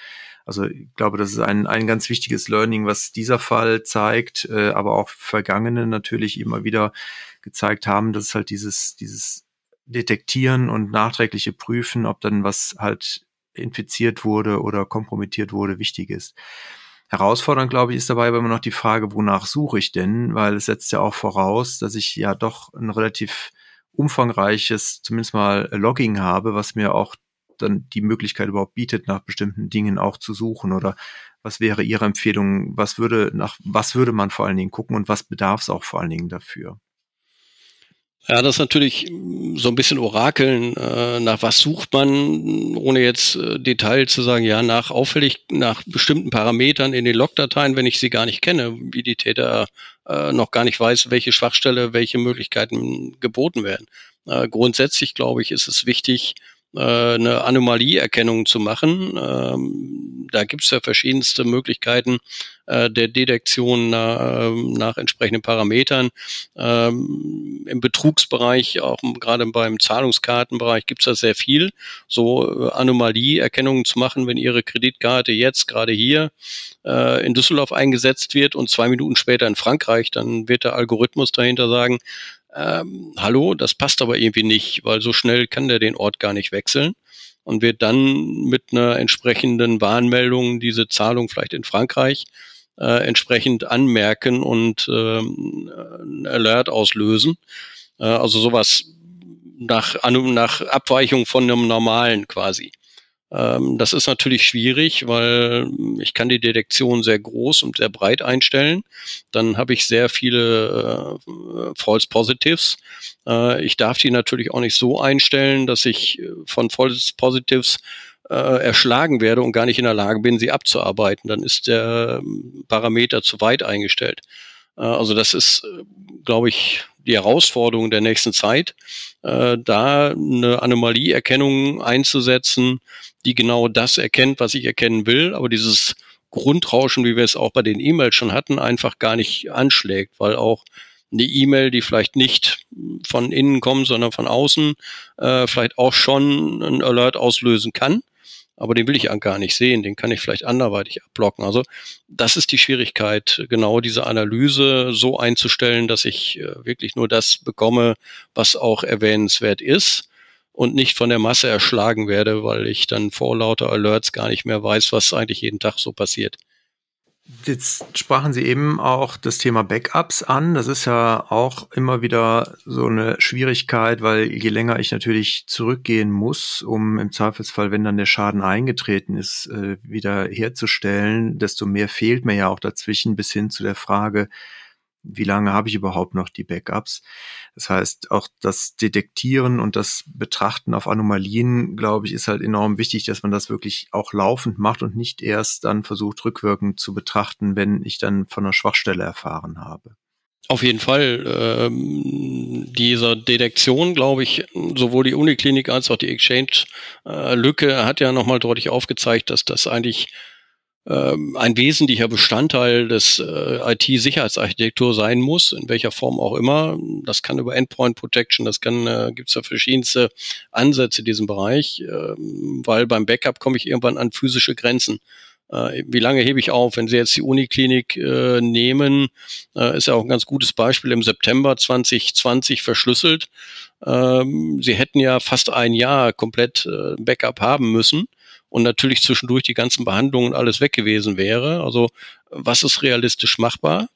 Also ich glaube, das ist ein, ein ganz wichtiges Learning, was dieser Fall zeigt, äh, aber auch vergangene natürlich immer wieder gezeigt haben, dass halt dieses, dieses detektieren und nachträgliche prüfen, ob dann was halt infiziert wurde oder kompromittiert wurde, wichtig ist. Herausfordernd, glaube ich, ist dabei immer noch die Frage, wonach suche ich denn? Weil es setzt ja auch voraus, dass ich ja doch ein relativ umfangreiches, zumindest mal Logging habe, was mir auch dann die Möglichkeit überhaupt bietet, nach bestimmten Dingen auch zu suchen. Oder was wäre Ihre Empfehlung? Was würde, nach was würde man vor allen Dingen gucken und was bedarf es auch vor allen Dingen dafür? Ja, das ist natürlich so ein bisschen Orakeln, äh, nach was sucht man, ohne jetzt äh, Detail zu sagen, ja, nach auffällig, nach bestimmten Parametern in den Logdateien, wenn ich sie gar nicht kenne, wie die Täter äh, noch gar nicht weiß, welche Schwachstelle, welche Möglichkeiten geboten werden. Äh, grundsätzlich, glaube ich, ist es wichtig, eine Anomalieerkennung zu machen. Ähm, da gibt es ja verschiedenste Möglichkeiten äh, der Detektion nach, ähm, nach entsprechenden Parametern. Ähm, Im Betrugsbereich, auch gerade beim Zahlungskartenbereich, gibt es da sehr viel, so äh, Anomalieerkennungen zu machen, wenn Ihre Kreditkarte jetzt gerade hier äh, in Düsseldorf eingesetzt wird und zwei Minuten später in Frankreich, dann wird der Algorithmus dahinter sagen, ähm, hallo, das passt aber irgendwie nicht, weil so schnell kann der den Ort gar nicht wechseln und wird dann mit einer entsprechenden Warnmeldung diese Zahlung vielleicht in Frankreich äh, entsprechend anmerken und ähm, ein Alert auslösen. Äh, also sowas nach, nach Abweichung von einem normalen quasi. Ähm, das ist natürlich schwierig, weil ich kann die Detektion sehr groß und sehr breit einstellen. Dann habe ich sehr viele äh, False Positives. Äh, ich darf die natürlich auch nicht so einstellen, dass ich von False Positives äh, erschlagen werde und gar nicht in der Lage bin, sie abzuarbeiten. Dann ist der ähm, Parameter zu weit eingestellt. Äh, also das ist, äh, glaube ich, die Herausforderung der nächsten Zeit, äh, da eine Anomalieerkennung einzusetzen, die genau das erkennt, was ich erkennen will, aber dieses Grundrauschen, wie wir es auch bei den E-Mails schon hatten, einfach gar nicht anschlägt, weil auch eine E-Mail, die vielleicht nicht von innen kommt, sondern von außen, äh, vielleicht auch schon ein Alert auslösen kann. Aber den will ich gar nicht sehen, den kann ich vielleicht anderweitig abblocken. Also das ist die Schwierigkeit, genau diese Analyse so einzustellen, dass ich äh, wirklich nur das bekomme, was auch erwähnenswert ist und nicht von der Masse erschlagen werde, weil ich dann vor lauter Alerts gar nicht mehr weiß, was eigentlich jeden Tag so passiert. Jetzt sprachen Sie eben auch das Thema Backups an. Das ist ja auch immer wieder so eine Schwierigkeit, weil je länger ich natürlich zurückgehen muss, um im Zweifelsfall, wenn dann der Schaden eingetreten ist, äh, wieder herzustellen, desto mehr fehlt mir ja auch dazwischen bis hin zu der Frage, wie lange habe ich überhaupt noch die Backups. Das heißt, auch das Detektieren und das Betrachten auf Anomalien, glaube ich, ist halt enorm wichtig, dass man das wirklich auch laufend macht und nicht erst dann versucht, rückwirkend zu betrachten, wenn ich dann von einer Schwachstelle erfahren habe. Auf jeden Fall. Ähm, dieser Detektion, glaube ich, sowohl die Uniklinik als auch die Exchange-Lücke äh, hat ja nochmal deutlich aufgezeigt, dass das eigentlich ein wesentlicher Bestandteil des äh, IT-Sicherheitsarchitektur sein muss, in welcher Form auch immer. Das kann über Endpoint Protection, das kann, äh, gibt es ja verschiedenste Ansätze in diesem Bereich, äh, weil beim Backup komme ich irgendwann an physische Grenzen. Äh, wie lange hebe ich auf? Wenn Sie jetzt die Uniklinik äh, nehmen, äh, ist ja auch ein ganz gutes Beispiel im September 2020 verschlüsselt. Ähm, Sie hätten ja fast ein Jahr komplett äh, Backup haben müssen und natürlich zwischendurch die ganzen Behandlungen alles weg gewesen wäre. Also was ist realistisch machbar?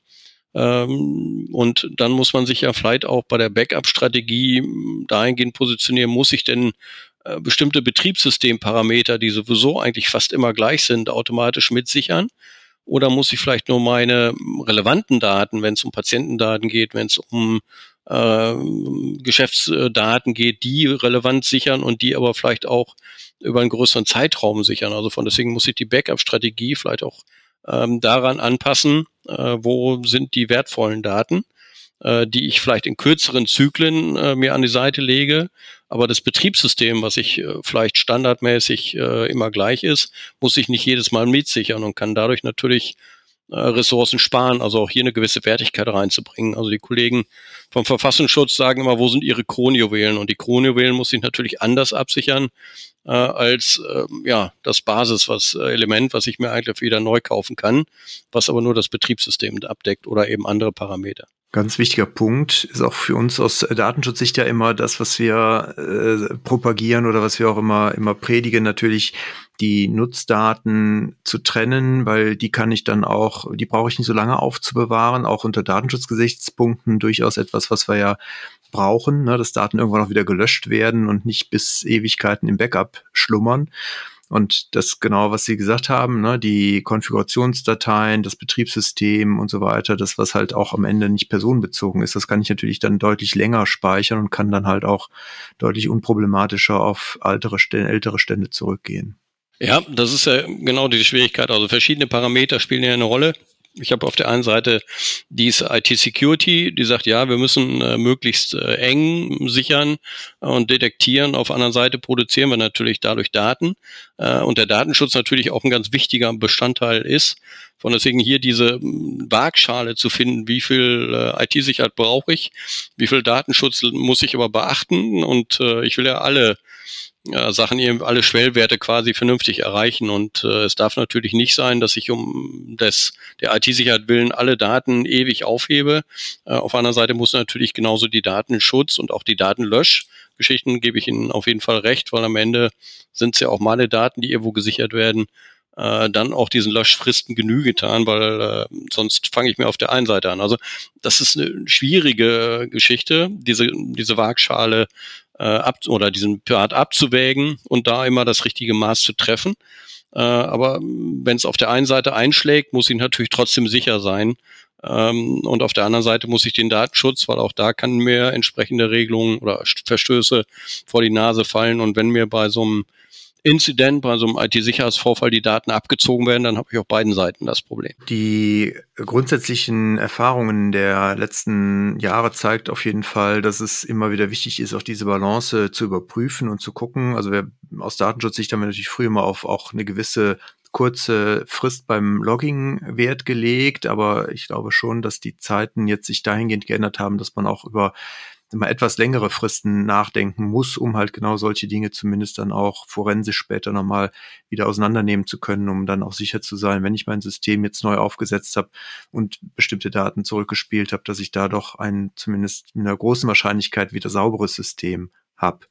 Ähm, und dann muss man sich ja vielleicht auch bei der Backup-Strategie dahingehend positionieren, muss ich denn äh, bestimmte Betriebssystemparameter, die sowieso eigentlich fast immer gleich sind, automatisch mitsichern? Oder muss ich vielleicht nur meine relevanten Daten, wenn es um Patientendaten geht, wenn es um äh, Geschäftsdaten geht, die relevant sichern und die aber vielleicht auch über einen größeren Zeitraum sichern. Also von deswegen muss ich die Backup-Strategie vielleicht auch ähm, daran anpassen, äh, wo sind die wertvollen Daten, äh, die ich vielleicht in kürzeren Zyklen äh, mir an die Seite lege, aber das Betriebssystem, was ich äh, vielleicht standardmäßig äh, immer gleich ist, muss ich nicht jedes Mal mitsichern und kann dadurch natürlich Ressourcen sparen, also auch hier eine gewisse Wertigkeit reinzubringen. Also die Kollegen vom Verfassungsschutz sagen immer, wo sind ihre Kronjuwelen? Und die Kronjuwelen muss ich natürlich anders absichern äh, als äh, ja das Basis, was äh, Element, was ich mir eigentlich wieder neu kaufen kann, was aber nur das Betriebssystem abdeckt oder eben andere Parameter. Ganz wichtiger Punkt ist auch für uns aus Datenschutzsicht ja immer das, was wir äh, propagieren oder was wir auch immer immer predigen, natürlich die Nutzdaten zu trennen, weil die kann ich dann auch, die brauche ich nicht so lange aufzubewahren, auch unter Datenschutzgesichtspunkten durchaus etwas, was wir ja brauchen, ne, dass Daten irgendwann auch wieder gelöscht werden und nicht bis Ewigkeiten im Backup schlummern. Und das genau, was Sie gesagt haben, ne, die Konfigurationsdateien, das Betriebssystem und so weiter, das, was halt auch am Ende nicht personenbezogen ist, das kann ich natürlich dann deutlich länger speichern und kann dann halt auch deutlich unproblematischer auf Stände, ältere Stände zurückgehen. Ja, das ist ja genau die Schwierigkeit. Also verschiedene Parameter spielen ja eine Rolle ich habe auf der einen Seite diese IT-Security, die sagt, ja, wir müssen äh, möglichst äh, eng sichern und detektieren. Auf der anderen Seite produzieren wir natürlich dadurch Daten äh, und der Datenschutz natürlich auch ein ganz wichtiger Bestandteil ist. Von deswegen hier diese Waagschale zu finden, wie viel äh, IT-Sicherheit brauche ich, wie viel Datenschutz muss ich aber beachten und äh, ich will ja alle Sachen eben alle Schwellwerte quasi vernünftig erreichen. Und äh, es darf natürlich nicht sein, dass ich um des, der IT-Sicherheit willen alle Daten ewig aufhebe. Äh, auf einer Seite muss natürlich genauso die Datenschutz und auch die Datenlöschgeschichten gebe ich Ihnen auf jeden Fall recht, weil am Ende sind es ja auch meine Daten, die irgendwo gesichert werden, äh, dann auch diesen Löschfristen Genüge getan, weil äh, sonst fange ich mir auf der einen Seite an. Also das ist eine schwierige Geschichte, diese, diese Waagschale äh, ab oder diesen Part abzuwägen und da immer das richtige Maß zu treffen. Äh, aber wenn es auf der einen Seite einschlägt, muss ich natürlich trotzdem sicher sein. Ähm, und auf der anderen Seite muss ich den Datenschutz, weil auch da kann mir entsprechende Regelungen oder Verstöße vor die Nase fallen. Und wenn mir bei so einem Incident, bei so einem IT-Sicherheitsvorfall die Daten abgezogen werden, dann habe ich auf beiden Seiten das Problem. Die grundsätzlichen Erfahrungen der letzten Jahre zeigt auf jeden Fall, dass es immer wieder wichtig ist, auch diese Balance zu überprüfen und zu gucken. Also wir aus Datenschutzsicht haben wir natürlich früher mal auf auch eine gewisse kurze Frist beim Logging Wert gelegt, aber ich glaube schon, dass die Zeiten jetzt sich dahingehend geändert haben, dass man auch über mal etwas längere Fristen nachdenken muss, um halt genau solche Dinge zumindest dann auch forensisch später nochmal wieder auseinandernehmen zu können, um dann auch sicher zu sein, wenn ich mein System jetzt neu aufgesetzt habe und bestimmte Daten zurückgespielt habe, dass ich da doch ein zumindest mit einer großen Wahrscheinlichkeit wieder sauberes System habe.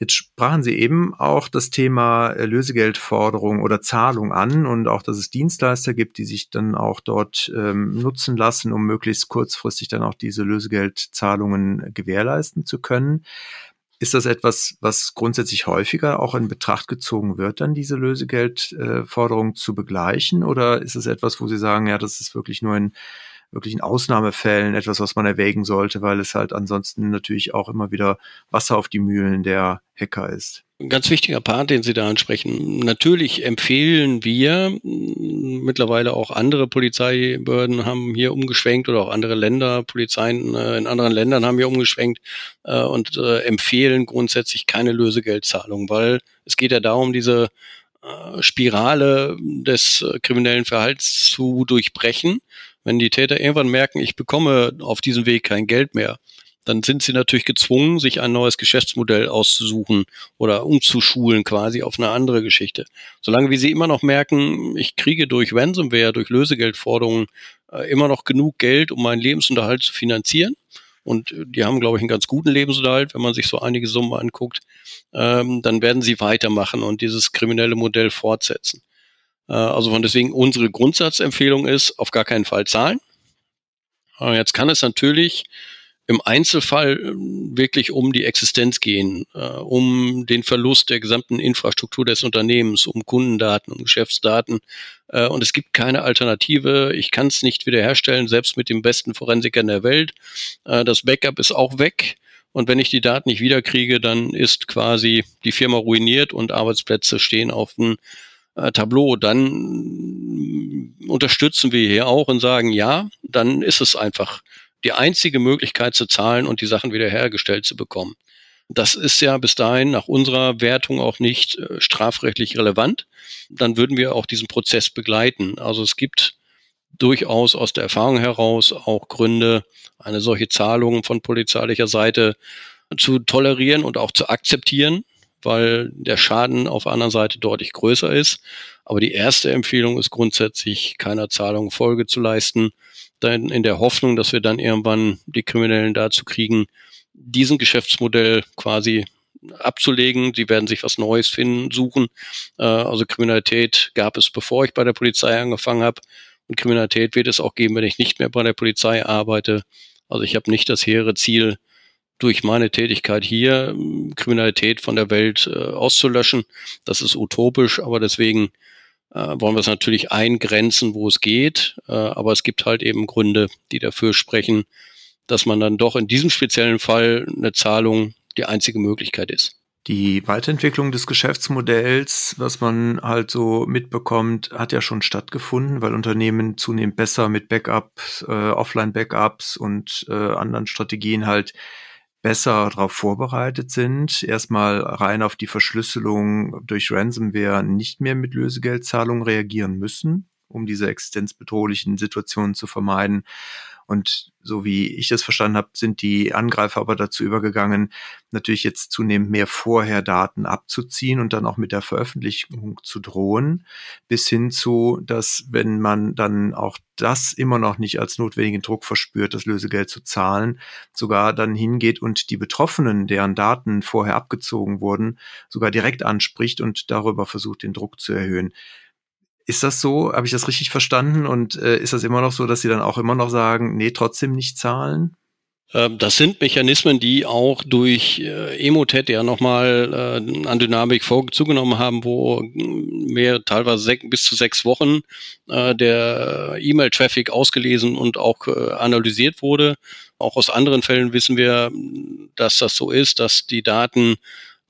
Jetzt sprachen Sie eben auch das Thema äh, Lösegeldforderung oder Zahlung an und auch, dass es Dienstleister gibt, die sich dann auch dort ähm, nutzen lassen, um möglichst kurzfristig dann auch diese Lösegeldzahlungen gewährleisten zu können. Ist das etwas, was grundsätzlich häufiger auch in Betracht gezogen wird, dann diese Lösegeldforderung zu begleichen? Oder ist es etwas, wo Sie sagen, ja, das ist wirklich nur in wirklich in Ausnahmefällen etwas, was man erwägen sollte, weil es halt ansonsten natürlich auch immer wieder Wasser auf die Mühlen der Hacker ist. Ein ganz wichtiger Part, den Sie da ansprechen. Natürlich empfehlen wir, mittlerweile auch andere Polizeibehörden haben hier umgeschwenkt oder auch andere Länder, Polizeien äh, in anderen Ländern haben hier umgeschwenkt äh, und äh, empfehlen grundsätzlich keine Lösegeldzahlung, weil es geht ja darum, diese Spirale des kriminellen Verhalts zu durchbrechen wenn die Täter irgendwann merken, ich bekomme auf diesem Weg kein Geld mehr, dann sind sie natürlich gezwungen, sich ein neues Geschäftsmodell auszusuchen oder umzuschulen quasi auf eine andere Geschichte. Solange wie sie immer noch merken, ich kriege durch Ransomware, durch Lösegeldforderungen äh, immer noch genug Geld, um meinen Lebensunterhalt zu finanzieren. Und die haben, glaube ich, einen ganz guten Lebensunterhalt, wenn man sich so einige Summen anguckt. Ähm, dann werden sie weitermachen und dieses kriminelle Modell fortsetzen. Äh, also von deswegen unsere Grundsatzempfehlung ist, auf gar keinen Fall zahlen. Äh, jetzt kann es natürlich im Einzelfall ähm, wirklich um die Existenz gehen, äh, um den Verlust der gesamten Infrastruktur des Unternehmens, um Kundendaten, um Geschäftsdaten. und es gibt keine Alternative. Ich kann es nicht wiederherstellen, selbst mit dem besten Forensikern der Welt. das Backup ist auch weg. Und wenn ich die Daten nicht wiederkriege, dann ist quasi die Firma ruiniert und Arbeitsplätze stehen auf dem äh, Tableau, dann unterstützen wir hier auch und sagen, ja, dann ist es einfach die einzige Möglichkeit zu zahlen und die Sachen wiederhergestellt zu bekommen. Das ist ja bis dahin nach unserer Wertung auch nicht äh, strafrechtlich relevant. Dann würden wir auch diesen Prozess begleiten. Also es gibt durchaus aus der Erfahrung heraus auch Gründe, eine solche Zahlung von polizeilicher Seite zu tolerieren und auch zu akzeptieren, weil der Schaden auf der anderen Seite deutlich größer ist. Aber die erste Empfehlung ist grundsätzlich, keiner Zahlung Folge zu leisten, dann in der Hoffnung, dass wir dann irgendwann die Kriminellen dazu kriegen, diesen Geschäftsmodell quasi abzulegen. Die werden sich was Neues finden, suchen. Äh, also Kriminalität gab es, bevor ich bei der Polizei angefangen habe. Und Kriminalität wird es auch geben, wenn ich nicht mehr bei der Polizei arbeite. Also ich habe nicht das hehre Ziel, durch meine Tätigkeit hier Kriminalität von der Welt äh, auszulöschen. Das ist utopisch, aber deswegen äh, wollen wir es natürlich eingrenzen, wo es geht. Äh, aber es gibt halt eben Gründe, die dafür sprechen, dass man dann doch in diesem speziellen Fall eine Zahlung die einzige Möglichkeit ist. Die Weiterentwicklung des Geschäftsmodells, was man halt so mitbekommt, hat ja schon stattgefunden, weil Unternehmen zunehmend besser mit Backups, äh, Offline-Backups und äh, anderen Strategien halt besser darauf vorbereitet sind, erstmal rein auf die Verschlüsselung durch Ransomware nicht mehr mit Lösegeldzahlungen reagieren müssen, um diese existenzbedrohlichen Situationen zu vermeiden. Und so wie ich es verstanden habe, sind die Angreifer aber dazu übergegangen, natürlich jetzt zunehmend mehr vorher Daten abzuziehen und dann auch mit der Veröffentlichung zu drohen, bis hin zu, dass wenn man dann auch das immer noch nicht als notwendigen Druck verspürt, das Lösegeld zu zahlen, sogar dann hingeht und die Betroffenen, deren Daten vorher abgezogen wurden, sogar direkt anspricht und darüber versucht, den Druck zu erhöhen. Ist das so? Habe ich das richtig verstanden? Und äh, ist das immer noch so, dass Sie dann auch immer noch sagen, nee, trotzdem nicht zahlen? Ähm, das sind Mechanismen, die auch durch äh, Emotet ja nochmal äh, an Dynamik zugenommen haben, wo mehr, teilweise bis zu sechs Wochen äh, der E-Mail-Traffic ausgelesen und auch analysiert wurde. Auch aus anderen Fällen wissen wir, dass das so ist, dass die Daten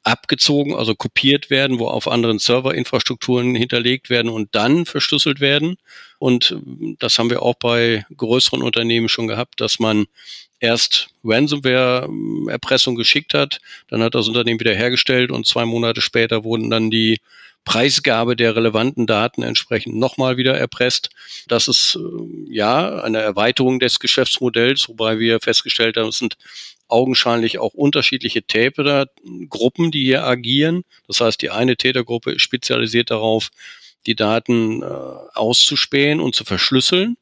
abgezogen, also kopiert werden, wo auf anderen Serverinfrastrukturen hinterlegt werden und dann verschlüsselt werden. Und das haben wir auch bei größeren Unternehmen schon gehabt, dass man erst Ransomware-Erpressung geschickt hat, dann hat das Unternehmen wieder hergestellt und zwei Monate später wurden dann die Preisgabe der relevanten Daten entsprechend nochmal wieder erpresst. Das ist äh, ja eine Erweiterung des Geschäftsmodells, wobei wir festgestellt haben, es sind augenscheinlich auch unterschiedliche Tätergruppen, die hier agieren. Das heißt, die eine Tätergruppe ist spezialisiert darauf, die Daten äh, auszuspähen und zu verschlüsseln,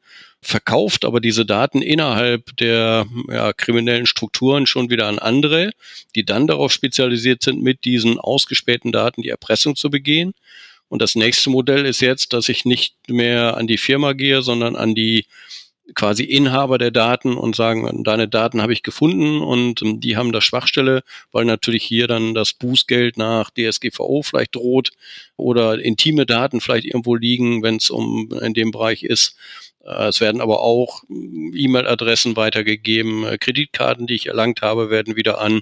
verkauft aber diese Daten innerhalb der ja, kriminellen Strukturen schon wieder an andere, die dann darauf spezialisiert sind, mit diesen ausgespähten Daten die Erpressung zu begehen. Und das nächste Modell ist jetzt, dass ich nicht mehr an die Firma gehe, sondern an die quasi Inhaber der Daten und sagen, deine Daten habe ich gefunden und ähm, die haben da Schwachstelle, weil natürlich hier dann das Bußgeld nach DSGVO vielleicht droht oder intime Daten vielleicht irgendwo liegen, wenn es um in dem Bereich ist. Äh, es werden aber auch äh, E-Mail-Adressen weitergegeben, äh, Kreditkarten, die ich erlangt habe, werden wieder an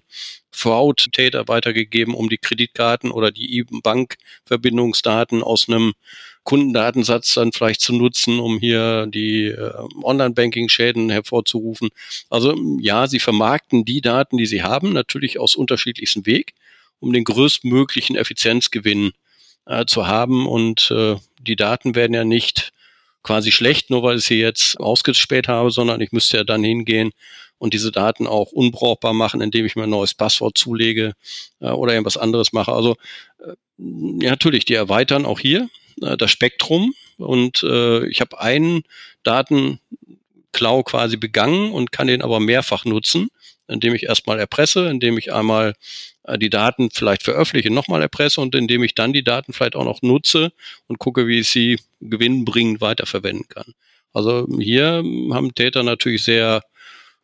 Fraud-Täter weitergegeben, um die Kreditkarten oder die Bankverbindungsdaten aus einem Kundendatensatz dann vielleicht zu nutzen, um hier die äh, Online-Banking-Schäden hervorzurufen. Also ja, sie vermarkten die Daten, die sie haben, natürlich aus unterschiedlichsten Weg, um den größtmöglichen Effizienzgewinn äh, zu haben. Und äh, die Daten werden ja nicht quasi schlecht, nur weil ich sie jetzt ausgespäht habe, sondern ich müsste ja dann hingehen und diese Daten auch unbrauchbar machen, indem ich mir ein neues Passwort zulege äh, oder irgendwas anderes mache. Also äh, ja, natürlich, die erweitern auch hier das Spektrum und äh, ich habe einen Datenklau quasi begangen und kann den aber mehrfach nutzen, indem ich erstmal erpresse, indem ich einmal äh, die Daten vielleicht veröffentliche, nochmal erpresse und indem ich dann die Daten vielleicht auch noch nutze und gucke, wie ich sie gewinnbringend weiterverwenden kann. Also hier haben Täter natürlich sehr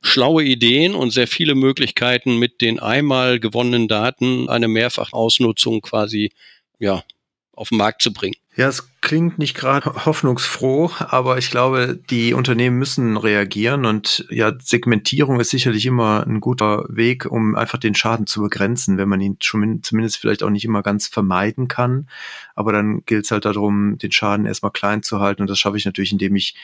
schlaue Ideen und sehr viele Möglichkeiten, mit den einmal gewonnenen Daten eine Mehrfachausnutzung quasi ja, auf den Markt zu bringen. Ja, es klingt nicht gerade hoffnungsfroh, aber ich glaube, die Unternehmen müssen reagieren und ja, Segmentierung ist sicherlich immer ein guter Weg, um einfach den Schaden zu begrenzen, wenn man ihn zumindest vielleicht auch nicht immer ganz vermeiden kann. Aber dann gilt es halt darum, den Schaden erstmal klein zu halten und das schaffe ich natürlich, indem ich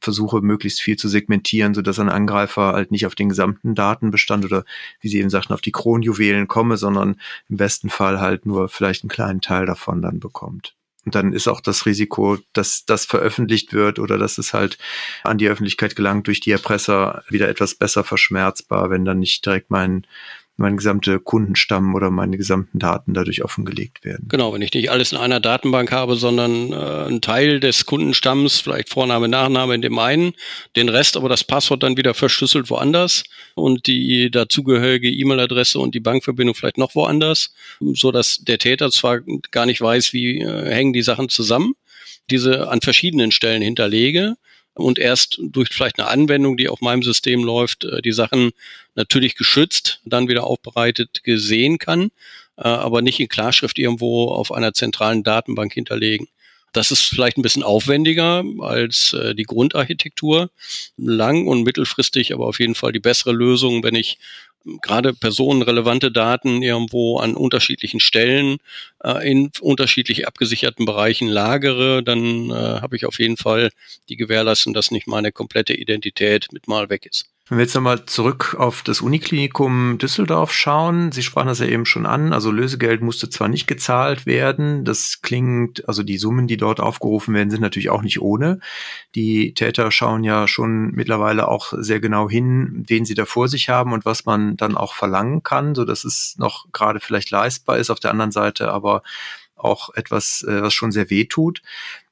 versuche möglichst viel zu segmentieren, so dass ein Angreifer halt nicht auf den gesamten Datenbestand oder wie Sie eben sagten, auf die Kronjuwelen komme, sondern im besten Fall halt nur vielleicht einen kleinen Teil davon dann bekommt. Und dann ist auch das Risiko, dass das veröffentlicht wird oder dass es halt an die Öffentlichkeit gelangt durch die Erpresser wieder etwas besser verschmerzbar, wenn dann nicht direkt mein mein gesamte Kundenstamm oder meine gesamten Daten dadurch offengelegt werden. Genau, wenn ich nicht alles in einer Datenbank habe, sondern äh, einen Teil des Kundenstamms, vielleicht Vorname, Nachname in dem einen, den Rest aber das Passwort dann wieder verschlüsselt woanders und die dazugehörige E-Mail-Adresse und die Bankverbindung vielleicht noch woanders, so dass der Täter zwar gar nicht weiß, wie äh, hängen die Sachen zusammen, diese an verschiedenen Stellen hinterlege, und erst durch vielleicht eine Anwendung, die auf meinem System läuft, äh, die Sachen natürlich geschützt, dann wieder aufbereitet gesehen kann, äh, aber nicht in Klarschrift irgendwo auf einer zentralen Datenbank hinterlegen. Das ist vielleicht ein bisschen aufwendiger als äh, die Grundarchitektur, lang und mittelfristig aber auf jeden Fall die bessere Lösung, wenn ich gerade personenrelevante Daten irgendwo an unterschiedlichen Stellen äh, in unterschiedlich abgesicherten Bereichen lagere, dann äh, habe ich auf jeden Fall die Gewährleistung, dass nicht meine komplette Identität mit mal weg ist. Wenn wir jetzt nochmal zurück auf das Uniklinikum Düsseldorf schauen, Sie sprachen das ja eben schon an, also Lösegeld musste zwar nicht gezahlt werden, das klingt, also die Summen, die dort aufgerufen werden, sind natürlich auch nicht ohne. Die Täter schauen ja schon mittlerweile auch sehr genau hin, wen sie da vor sich haben und was man dann auch verlangen kann, so dass es noch gerade vielleicht leistbar ist, auf der anderen Seite aber auch etwas, äh, was schon sehr weh tut.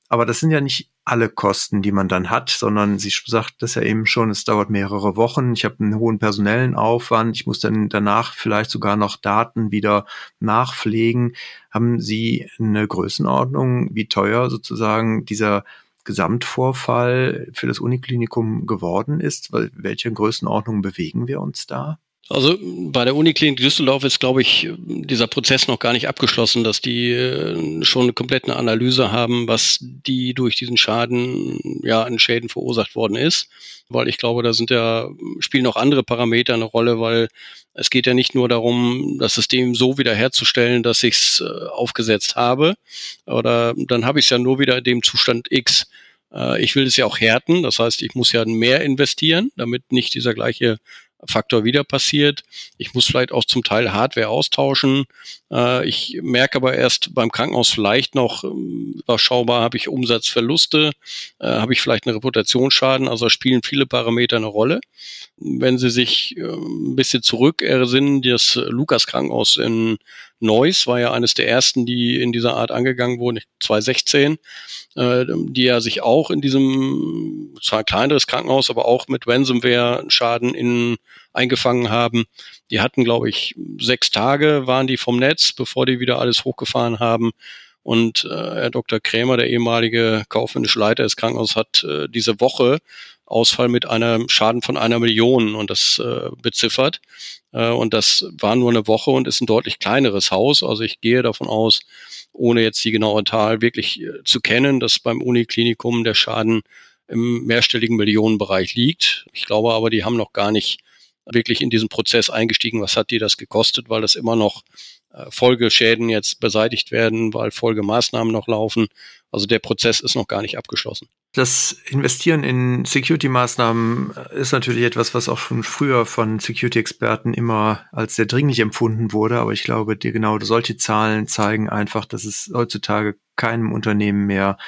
Aber das sind ja nicht alle Kosten, die man dann hat, sondern sie sagt das ja eben schon, es dauert mehrere Wochen, ich habe einen hohen personellen Aufwand, ich muss dann danach vielleicht sogar noch Daten wieder nachpflegen. Haben Sie eine Größenordnung, wie teuer sozusagen dieser Gesamtvorfall für das Uniklinikum geworden ist? Welche Größenordnung bewegen wir uns da? Also bei der Uniklinik Düsseldorf ist, glaube ich, dieser Prozess noch gar nicht abgeschlossen, dass die äh, schon eine komplette Analyse haben, was die durch diesen Schaden ja an Schäden verursacht worden ist. Weil ich glaube, da sind ja, spielen auch andere Parameter eine Rolle, weil es geht ja nicht nur darum, das System so wiederherzustellen, dass ich es äh, aufgesetzt habe. Oder dann habe ich es ja nur wieder in dem Zustand X. Äh, ich will es ja auch härten, das heißt, ich muss ja mehr investieren, damit nicht dieser gleiche Faktor wieder passiert. Ich muss vielleicht auch zum Teil Hardware austauschen. Äh, ich merke aber erst beim Krankenhaus vielleicht noch ähm, überschaubar, habe ich Umsatzverluste, äh, habe ich vielleicht einen Reputationsschaden. Also spielen viele Parameter eine Rolle. Wenn Sie sich äh, ein bisschen zurück ersinnen, das Lukas Krankenhaus in Neuss war ja eines der ersten, die in dieser Art angegangen wurden, 2016, äh, die ja sich auch in diesem zwar kleineres Krankenhaus, aber auch mit Ransomware-Schaden in, eingefangen haben. Die hatten, glaube ich, sechs Tage waren die vom Netz, bevor die wieder alles hochgefahren haben. Und äh, Herr Dr. Krämer, der ehemalige kaufmännische Leiter des Krankenhauses, hat äh, diese Woche Ausfall mit einem Schaden von einer Million und das äh, beziffert. Äh, und das war nur eine Woche und ist ein deutlich kleineres Haus. Also ich gehe davon aus, ohne jetzt die genaue Zahl wirklich äh, zu kennen, dass beim Uniklinikum der Schaden im mehrstelligen Millionenbereich liegt. Ich glaube aber, die haben noch gar nicht wirklich in diesen Prozess eingestiegen, was hat die das gekostet, weil das immer noch äh, Folgeschäden jetzt beseitigt werden, weil Folgemaßnahmen noch laufen. Also der Prozess ist noch gar nicht abgeschlossen. Das Investieren in Security-Maßnahmen ist natürlich etwas, was auch schon früher von Security-Experten immer als sehr dringlich empfunden wurde. Aber ich glaube, die, genau solche Zahlen zeigen einfach, dass es heutzutage keinem Unternehmen mehr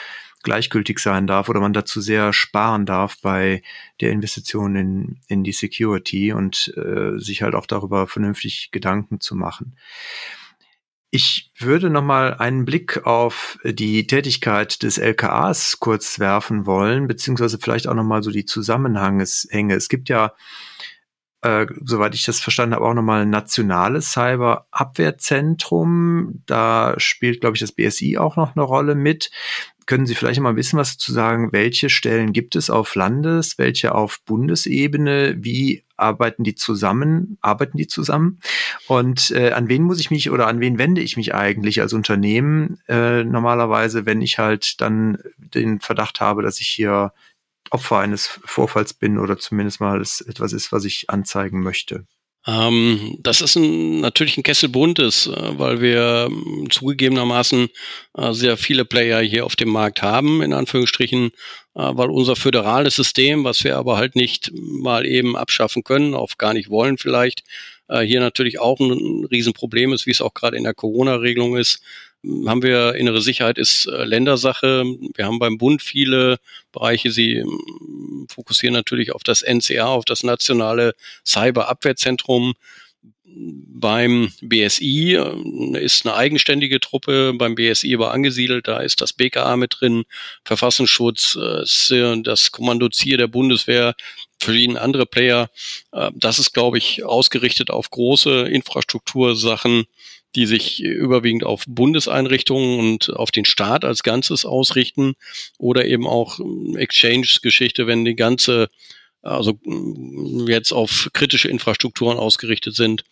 gleichgültig sein darf oder man dazu sehr sparen darf bei der Investition in, in die Security und äh, sich halt auch darüber vernünftig Gedanken zu machen. Ich würde noch mal einen Blick auf die Tätigkeit des LKAs kurz werfen wollen, beziehungsweise vielleicht auch noch mal so die Zusammenhänge. Es gibt ja, äh, soweit ich das verstanden habe, auch noch mal ein nationales Cyberabwehrzentrum. Da spielt, glaube ich, das BSI auch noch eine Rolle mit können Sie vielleicht mal ein bisschen was zu sagen, welche Stellen gibt es auf Landes, welche auf Bundesebene, wie arbeiten die zusammen, arbeiten die zusammen? Und äh, an wen muss ich mich oder an wen wende ich mich eigentlich als Unternehmen? Äh, normalerweise, wenn ich halt dann den Verdacht habe, dass ich hier Opfer eines Vorfalls bin oder zumindest mal etwas ist, was ich anzeigen möchte. Ähm, das ist ein, natürlich ein Kessel buntes, äh, weil wir äh, zugegebenermaßen äh, sehr viele Player hier auf dem Markt haben, in Anführungsstrichen, äh, weil unser föderales System, was wir aber halt nicht mal eben abschaffen können, auch gar nicht wollen vielleicht, äh, hier natürlich auch ein Riesenproblem ist, wie es auch gerade in der Corona-Regelung ist, haben wir innere Sicherheit ist äh, Ländersache. Wir haben beim Bund viele Bereiche. Sie ähm, fokussieren natürlich auf das NCA, auf das nationale Cyberabwehrzentrum. Beim BSI äh, ist eine eigenständige Truppe, beim BSI aber angesiedelt, da ist das BKA mit drin, Verfassungsschutz, äh, das Kommando Zier der Bundeswehr, verschiedene andere Player. Das ist, glaube ich, ausgerichtet auf große Infrastruktursachen, die sich überwiegend auf Bundeseinrichtungen und auf den Staat als Ganzes ausrichten oder eben auch Exchange-Geschichte, wenn die ganze, also jetzt auf kritische Infrastrukturen ausgerichtet sind.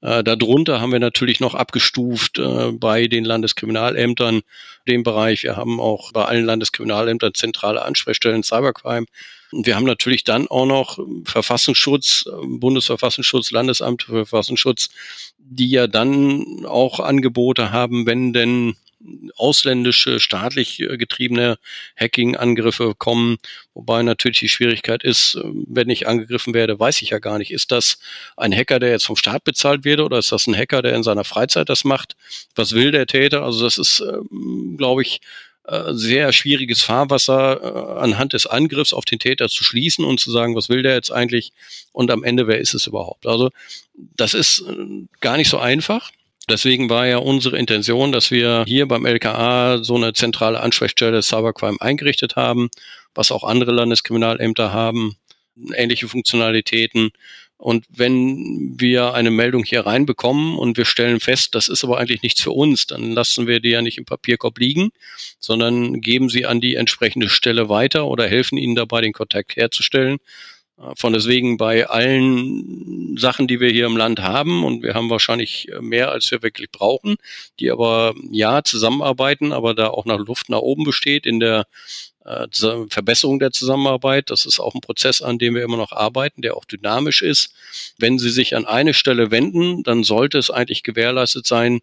Äh, darunter haben wir natürlich noch abgestuft äh, bei den Landeskriminalämtern den Bereich. Wir haben auch bei allen Landeskriminalämtern zentrale Ansprechstellen Cybercrime. Und wir haben natürlich dann auch noch Verfassungsschutz, Bundesverfassungsschutz, Landesamt für Verfassungsschutz, die ja dann auch Angebote haben, wenn denn ausländische, staatlich getriebene Hacking-Angriffe kommen. Wobei natürlich die Schwierigkeit ist, wenn ich angegriffen werde, weiß ich ja gar nicht, ist das ein Hacker, der jetzt vom Staat bezahlt wird oder ist das ein Hacker, der in seiner Freizeit das macht? Was will der Täter? Also das ist, ähm, glaube ich, äh, sehr schwieriges Fahrwasser äh, anhand des Angriffs auf den Täter zu schließen und zu sagen, was will der jetzt eigentlich und am Ende, wer ist es überhaupt? Also das ist äh, gar nicht so einfach. Deswegen war ja unsere Intention, dass wir hier beim LKA so eine zentrale Ansprechstelle Cybercrime eingerichtet haben, was auch andere Landeskriminalämter haben, ähnliche Funktionalitäten und wenn wir eine Meldung hier reinbekommen und wir stellen fest, das ist aber eigentlich nichts für uns, dann lassen wir die ja nicht im Papierkorb liegen, sondern geben sie an die entsprechende Stelle weiter oder helfen ihnen dabei, den Kontakt herzustellen. Von deswegen bei allen Sachen, die wir hier im Land haben, und wir haben wahrscheinlich mehr, als wir wirklich brauchen, die aber ja zusammenarbeiten, aber da auch nach Luft nach oben besteht in der äh, Verbesserung der Zusammenarbeit. Das ist auch ein Prozess, an dem wir immer noch arbeiten, der auch dynamisch ist. Wenn Sie sich an eine Stelle wenden, dann sollte es eigentlich gewährleistet sein,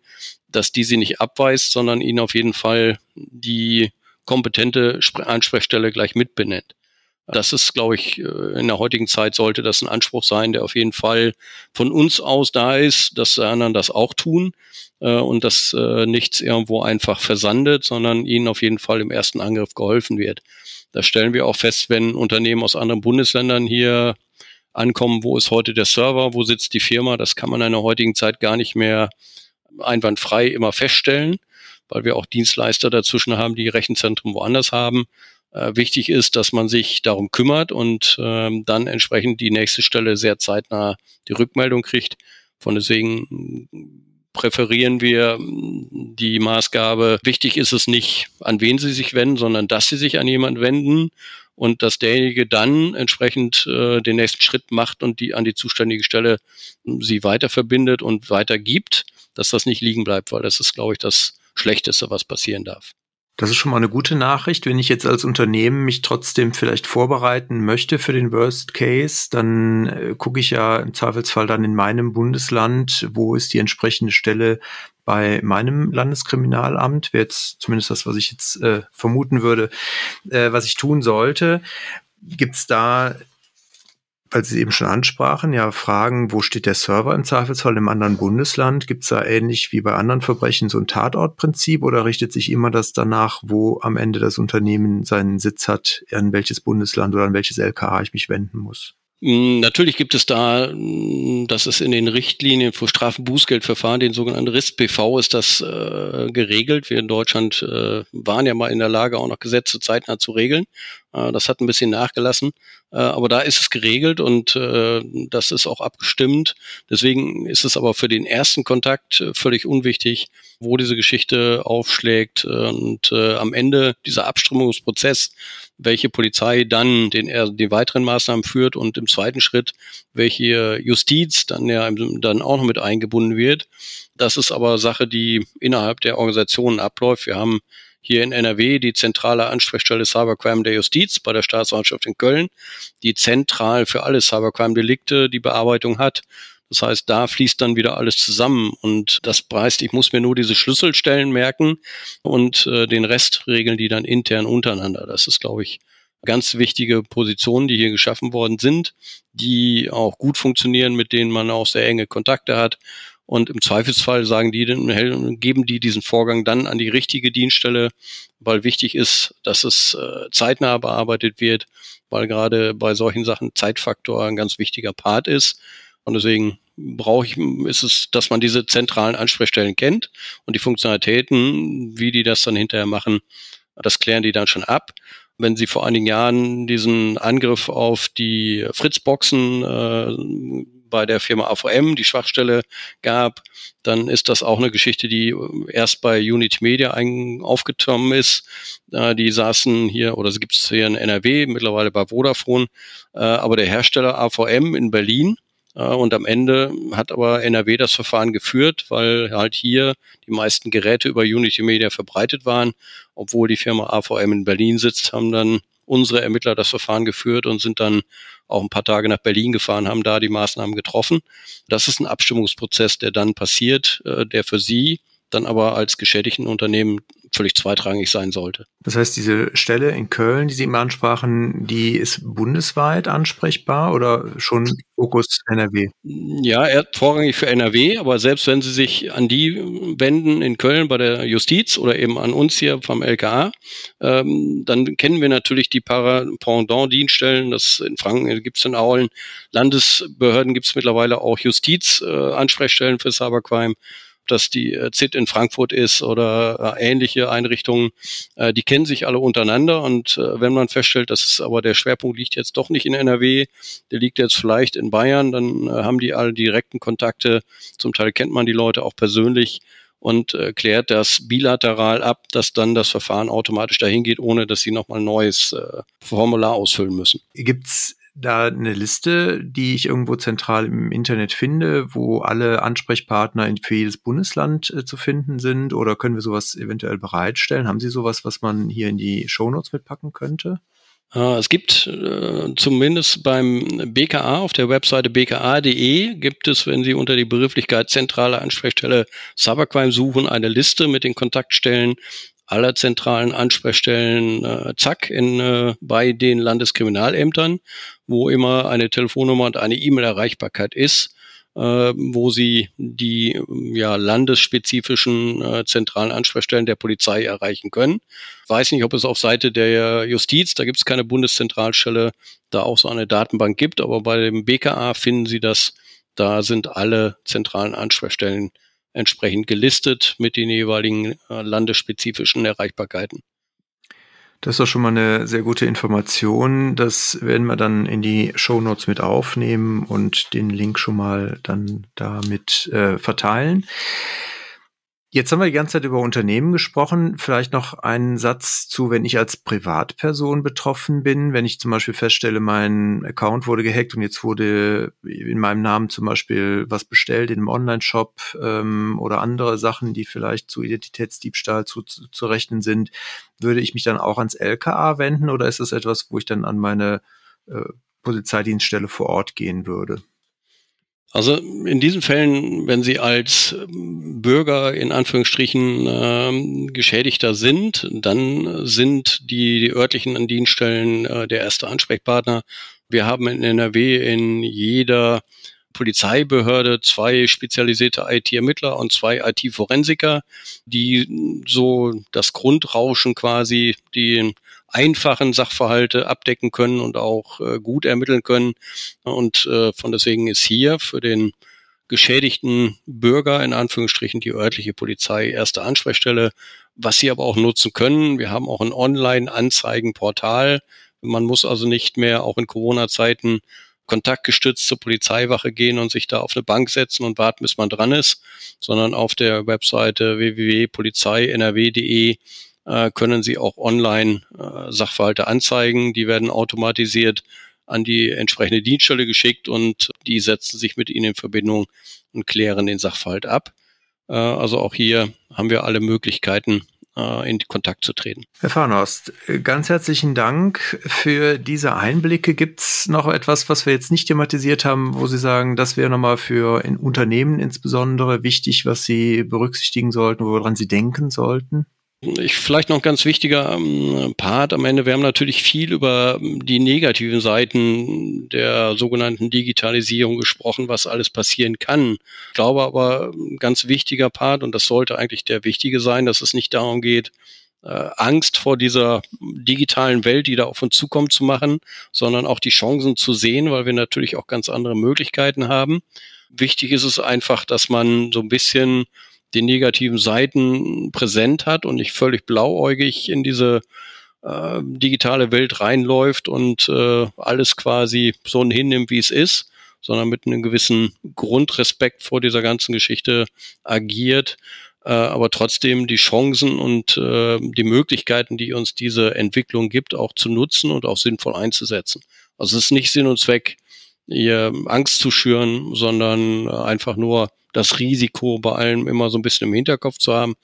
dass die Sie nicht abweist, sondern Ihnen auf jeden Fall die kompetente Ansprechstelle gleich mitbenennt. Das ist, glaube ich, äh, in der heutigen Zeit sollte das ein Anspruch sein, der auf jeden Fall von uns aus da ist, dass die anderen das auch tun äh, und dass äh, nichts irgendwo einfach versandet, sondern ihnen auf jeden Fall im ersten Angriff geholfen wird. Da stellen wir auch fest, wenn Unternehmen aus anderen Bundesländern hier ankommen, wo ist heute der Server, wo sitzt die Firma, das kann man in der heutigen Zeit gar nicht mehr einwandfrei immer feststellen, weil wir auch Dienstleister dazwischen haben, die Rechenzentren woanders haben. Äh, wichtig ist, dass man sich darum kümmert und ähm, dann entsprechend die nächste Stelle sehr zeitnah die Rückmeldung kriegt. Von deswegen präferieren wir die Maßgabe. Wichtig ist es nicht, an wen Sie sich wenden, sondern dass Sie sich an jemanden wenden und dass derjenige dann entsprechend äh, den nächsten Schritt macht und die an die zuständige Stelle sie weiter verbindet und weitergibt, dass das nicht liegen bleibt, weil das ist, glaube ich, das Schlechteste, was passieren darf. Das ist schon mal eine gute Nachricht. Wenn ich jetzt als Unternehmen mich trotzdem vielleicht vorbereiten möchte für den Worst Case, dann äh, gucke ich ja im Zweifelsfall dann in meinem Bundesland, wo ist die entsprechende Stelle bei meinem Landeskriminalamt, wäre jetzt zumindest das, was ich jetzt äh, vermuten würde, äh, was ich tun sollte. Gibt es da weil Sie eben schon ansprachen, ja, Fragen, wo steht der Server im Zweifelsfall im anderen Bundesland? Gibt es da ähnlich wie bei anderen Verbrechen so ein Tatortprinzip oder richtet sich immer das danach, wo am Ende das Unternehmen seinen Sitz hat, an welches Bundesland oder an welches LKA ich mich wenden muss? Mm, natürlich gibt es da, mm, das ist in den Richtlinien für Strafenbußgeldverfahren, den sogenannten RISP-PV, ist das äh, geregelt. Wir in Deutschland äh, waren ja mal in der Lage, auch noch Gesetze zeitnah zu regeln. Äh, das hat ein bisschen nachgelassen, äh, aber da ist es geregelt und äh, das ist auch abgestimmt. Deswegen ist es aber für den ersten Kontakt völlig unwichtig, wo diese Geschichte aufschlägt und am Ende dieser Abstimmungsprozess welche Polizei dann den, die weiteren Maßnahmen führt und im zweiten Schritt, welche Justiz dann ja dann auch noch mit eingebunden wird. Das ist aber Sache, die innerhalb der Organisationen abläuft. Wir haben hier in NRW die zentrale Ansprechstelle Cybercrime der Justiz bei der Staatsanwaltschaft in Köln, die zentral für alle Cybercrime-Delikte die Bearbeitung hat. Das heißt, da fließt dann wieder alles zusammen und das heißt, ich muss mir nur diese Schlüsselstellen merken und äh, den Rest regeln die dann intern untereinander. Das ist, glaube ich, ganz wichtige Positionen, die hier geschaffen worden sind, die auch gut funktionieren, mit denen man auch sehr enge Kontakte hat. Und im Zweifelsfall sagen die, geben die diesen Vorgang dann an die richtige Dienststelle, weil wichtig ist, dass es äh, zeitnah bearbeitet wird, weil gerade bei solchen Sachen Zeitfaktor ein ganz wichtiger Part ist. Und deswegen brauche ich, ist es, dass man diese zentralen Ansprechstellen kennt und die Funktionalitäten, wie die das dann hinterher machen, das klären die dann schon ab wenn sie vor einigen Jahren diesen Angriff auf die Fritzboxen äh, bei der Firma AVM die Schwachstelle gab, dann ist das auch eine Geschichte, die erst bei Unity Media ein, aufgekommen ist. Äh, die saßen hier, oder es gibt es hier in NRW, mittlerweile bei Vodafone, äh, aber der Hersteller AVM in Berlin äh, und am Ende hat aber NRW das Verfahren geführt, weil halt hier die meisten Geräte über Unity Media verbreitet waren. Obwohl die Firma AVM in Berlin sitzt, haben dann unsere Ermittler das Verfahren geführt und sind dann auch ein paar Tage nach Berlin gefahren, haben da die Maßnahmen getroffen. Das ist ein Abstimmungsprozess, der dann passiert, äh, der für Sie dann aber als geschädigten Unternehmen völlig zweitrangig sein sollte. Das heißt, diese Stelle in Köln, die Sie eben ansprachen, die ist bundesweit ansprechbar oder schon Fokus NRW? Ja, vorrangig für NRW, aber selbst wenn Sie sich an die wenden in Köln bei der Justiz oder eben an uns hier vom LKA, ähm, dann kennen wir natürlich die Pendant-Dienststellen. Das in Franken gibt es in Aulen. Landesbehörden gibt es mittlerweile auch Justiz-Ansprechstellen äh, für Cybercrime das die äh, ZIT in Frankfurt ist oder äh, ähnliche Einrichtungen, äh, die kennen sich alle untereinander und äh, wenn man feststellt, dass es aber der Schwerpunkt liegt jetzt doch nicht in NRW, der liegt jetzt vielleicht in Bayern, dann äh, haben die alle direkten Kontakte, zum Teil kennt man die Leute auch persönlich und äh, klärt das bilateral ab, dass dann das Verfahren automatisch dahin geht, ohne dass sie nochmal ein neues äh, Formular ausfüllen müssen. Gibt's da eine Liste, die ich irgendwo zentral im Internet finde, wo alle Ansprechpartner für jedes Bundesland äh, zu finden sind? Oder können wir sowas eventuell bereitstellen? Haben Sie sowas, was man hier in die Shownotes mitpacken könnte? Äh, es gibt äh, zumindest beim BKA auf der Webseite bka.de gibt es, wenn Sie unter die Begrifflichkeit zentrale Ansprechstelle Cybercrime suchen, eine Liste mit den Kontaktstellen aller zentralen Ansprechstellen äh, zack in, äh, bei den Landeskriminalämtern, wo immer eine Telefonnummer und eine E-Mail-Erreichbarkeit ist, äh, wo sie die ja, landesspezifischen äh, zentralen Ansprechstellen der Polizei erreichen können. Weiß nicht, ob es auf Seite der Justiz, da gibt es keine Bundeszentralstelle, da auch so eine Datenbank gibt, aber bei dem BKA finden Sie das, da sind alle zentralen Ansprechstellen entsprechend gelistet mit den jeweiligen äh, landesspezifischen Erreichbarkeiten. Das ist doch schon mal eine sehr gute Information. Das werden wir dann in die Show Notes mit aufnehmen und den Link schon mal dann damit äh, verteilen. Jetzt haben wir die ganze Zeit über Unternehmen gesprochen. Vielleicht noch einen Satz zu, wenn ich als Privatperson betroffen bin. Wenn ich zum Beispiel feststelle, mein Account wurde gehackt und jetzt wurde in meinem Namen zum Beispiel was bestellt in einem Online-Shop ähm, oder andere Sachen, die vielleicht zu Identitätsdiebstahl zu, zu, zu rechnen sind, würde ich mich dann auch ans LKA wenden oder ist das etwas, wo ich dann an meine äh, Polizeidienststelle vor Ort gehen würde? Also in diesen Fällen, wenn Sie als Bürger in Anführungsstrichen äh, Geschädigter sind, dann sind die, die örtlichen Dienststellen äh, der erste Ansprechpartner. Wir haben in NRW in jeder Polizeibehörde zwei spezialisierte IT-Ermittler und zwei IT-Forensiker, die so das Grundrauschen quasi, die einfachen Sachverhalte abdecken können und auch äh, gut ermitteln können. Und äh, von deswegen ist hier für den geschädigten Bürger in Anführungsstrichen die örtliche Polizei erste Ansprechstelle, was sie aber auch nutzen können. Wir haben auch ein Online-Anzeigenportal. Man muss also nicht mehr auch in Corona-Zeiten kontaktgestützt zur Polizeiwache gehen und sich da auf eine Bank setzen und warten, bis man dran ist, sondern auf der Webseite www.polizei.nrw.de äh, können Sie auch online äh, Sachverhalte anzeigen. Die werden automatisiert an die entsprechende Dienststelle geschickt und die setzen sich mit Ihnen in Verbindung und klären den Sachverhalt ab. Äh, also auch hier haben wir alle Möglichkeiten, äh, in Kontakt zu treten. Herr Farnost, ganz herzlichen Dank für diese Einblicke. Gibt es noch etwas, was wir jetzt nicht thematisiert haben, wo Sie sagen, das wäre nochmal für in Unternehmen insbesondere wichtig, was Sie berücksichtigen sollten, woran Sie denken sollten? Ich, vielleicht noch ein ganz wichtiger ähm, Part am Ende. Wir haben natürlich viel über die negativen Seiten der sogenannten Digitalisierung gesprochen, was alles passieren kann. Ich glaube aber, ein ganz wichtiger Part, und das sollte eigentlich der wichtige sein, dass es nicht darum geht, äh, Angst vor dieser digitalen Welt, die da auf uns zukommt, zu machen, sondern auch die Chancen zu sehen, weil wir natürlich auch ganz andere Möglichkeiten haben. Wichtig ist es einfach, dass man so ein bisschen die negativen Seiten präsent hat und nicht völlig blauäugig in diese äh, digitale Welt reinläuft und äh, alles quasi so hinnimmt, wie es ist, sondern mit einem gewissen Grundrespekt vor dieser ganzen Geschichte agiert, äh, aber trotzdem die Chancen und äh, die Möglichkeiten, die uns diese Entwicklung gibt, auch zu nutzen und auch sinnvoll einzusetzen. Also es ist nicht Sinn und Zweck, ihr Angst zu schüren, sondern einfach nur das Risiko bei allem immer so ein bisschen im Hinterkopf zu haben.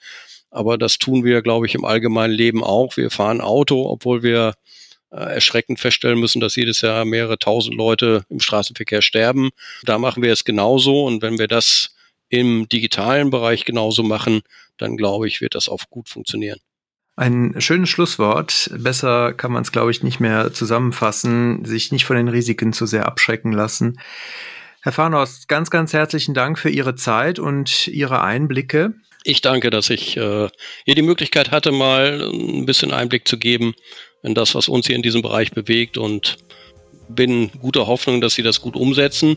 Aber das tun wir, glaube ich, im allgemeinen Leben auch. Wir fahren Auto, obwohl wir äh, erschreckend feststellen müssen, dass jedes Jahr mehrere tausend Leute im Straßenverkehr sterben. Da machen wir es genauso. Und wenn wir das im digitalen Bereich genauso machen, dann glaube ich, wird das auch gut funktionieren. Ein schönes Schlusswort. Besser kann man es, glaube ich, nicht mehr zusammenfassen. Sich nicht von den Risiken zu sehr abschrecken lassen. Herr Farnost, ganz, ganz herzlichen Dank für Ihre Zeit und Ihre Einblicke. Ich danke, dass ich äh, hier die Möglichkeit hatte, mal ein bisschen Einblick zu geben in das, was uns hier in diesem Bereich bewegt und bin guter Hoffnung, dass Sie das gut umsetzen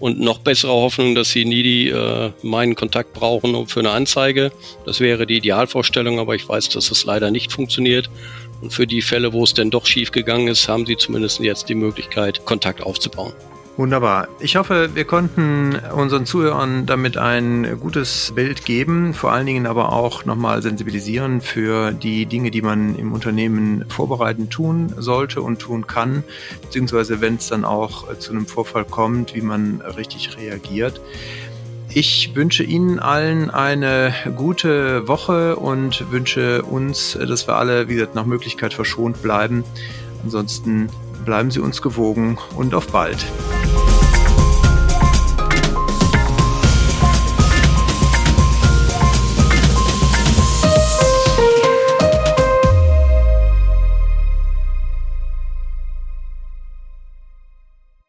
und noch bessere Hoffnung, dass Sie nie die, äh, meinen Kontakt brauchen für eine Anzeige. Das wäre die Idealvorstellung, aber ich weiß, dass es leider nicht funktioniert. Und für die Fälle, wo es denn doch schief gegangen ist, haben Sie zumindest jetzt die Möglichkeit, Kontakt aufzubauen. Wunderbar. Ich hoffe, wir konnten unseren Zuhörern damit ein gutes Bild geben, vor allen Dingen aber auch nochmal sensibilisieren für die Dinge, die man im Unternehmen vorbereiten tun sollte und tun kann, beziehungsweise wenn es dann auch zu einem Vorfall kommt, wie man richtig reagiert. Ich wünsche Ihnen allen eine gute Woche und wünsche uns, dass wir alle, wie gesagt, nach Möglichkeit verschont bleiben. Ansonsten bleiben Sie uns gewogen und auf bald.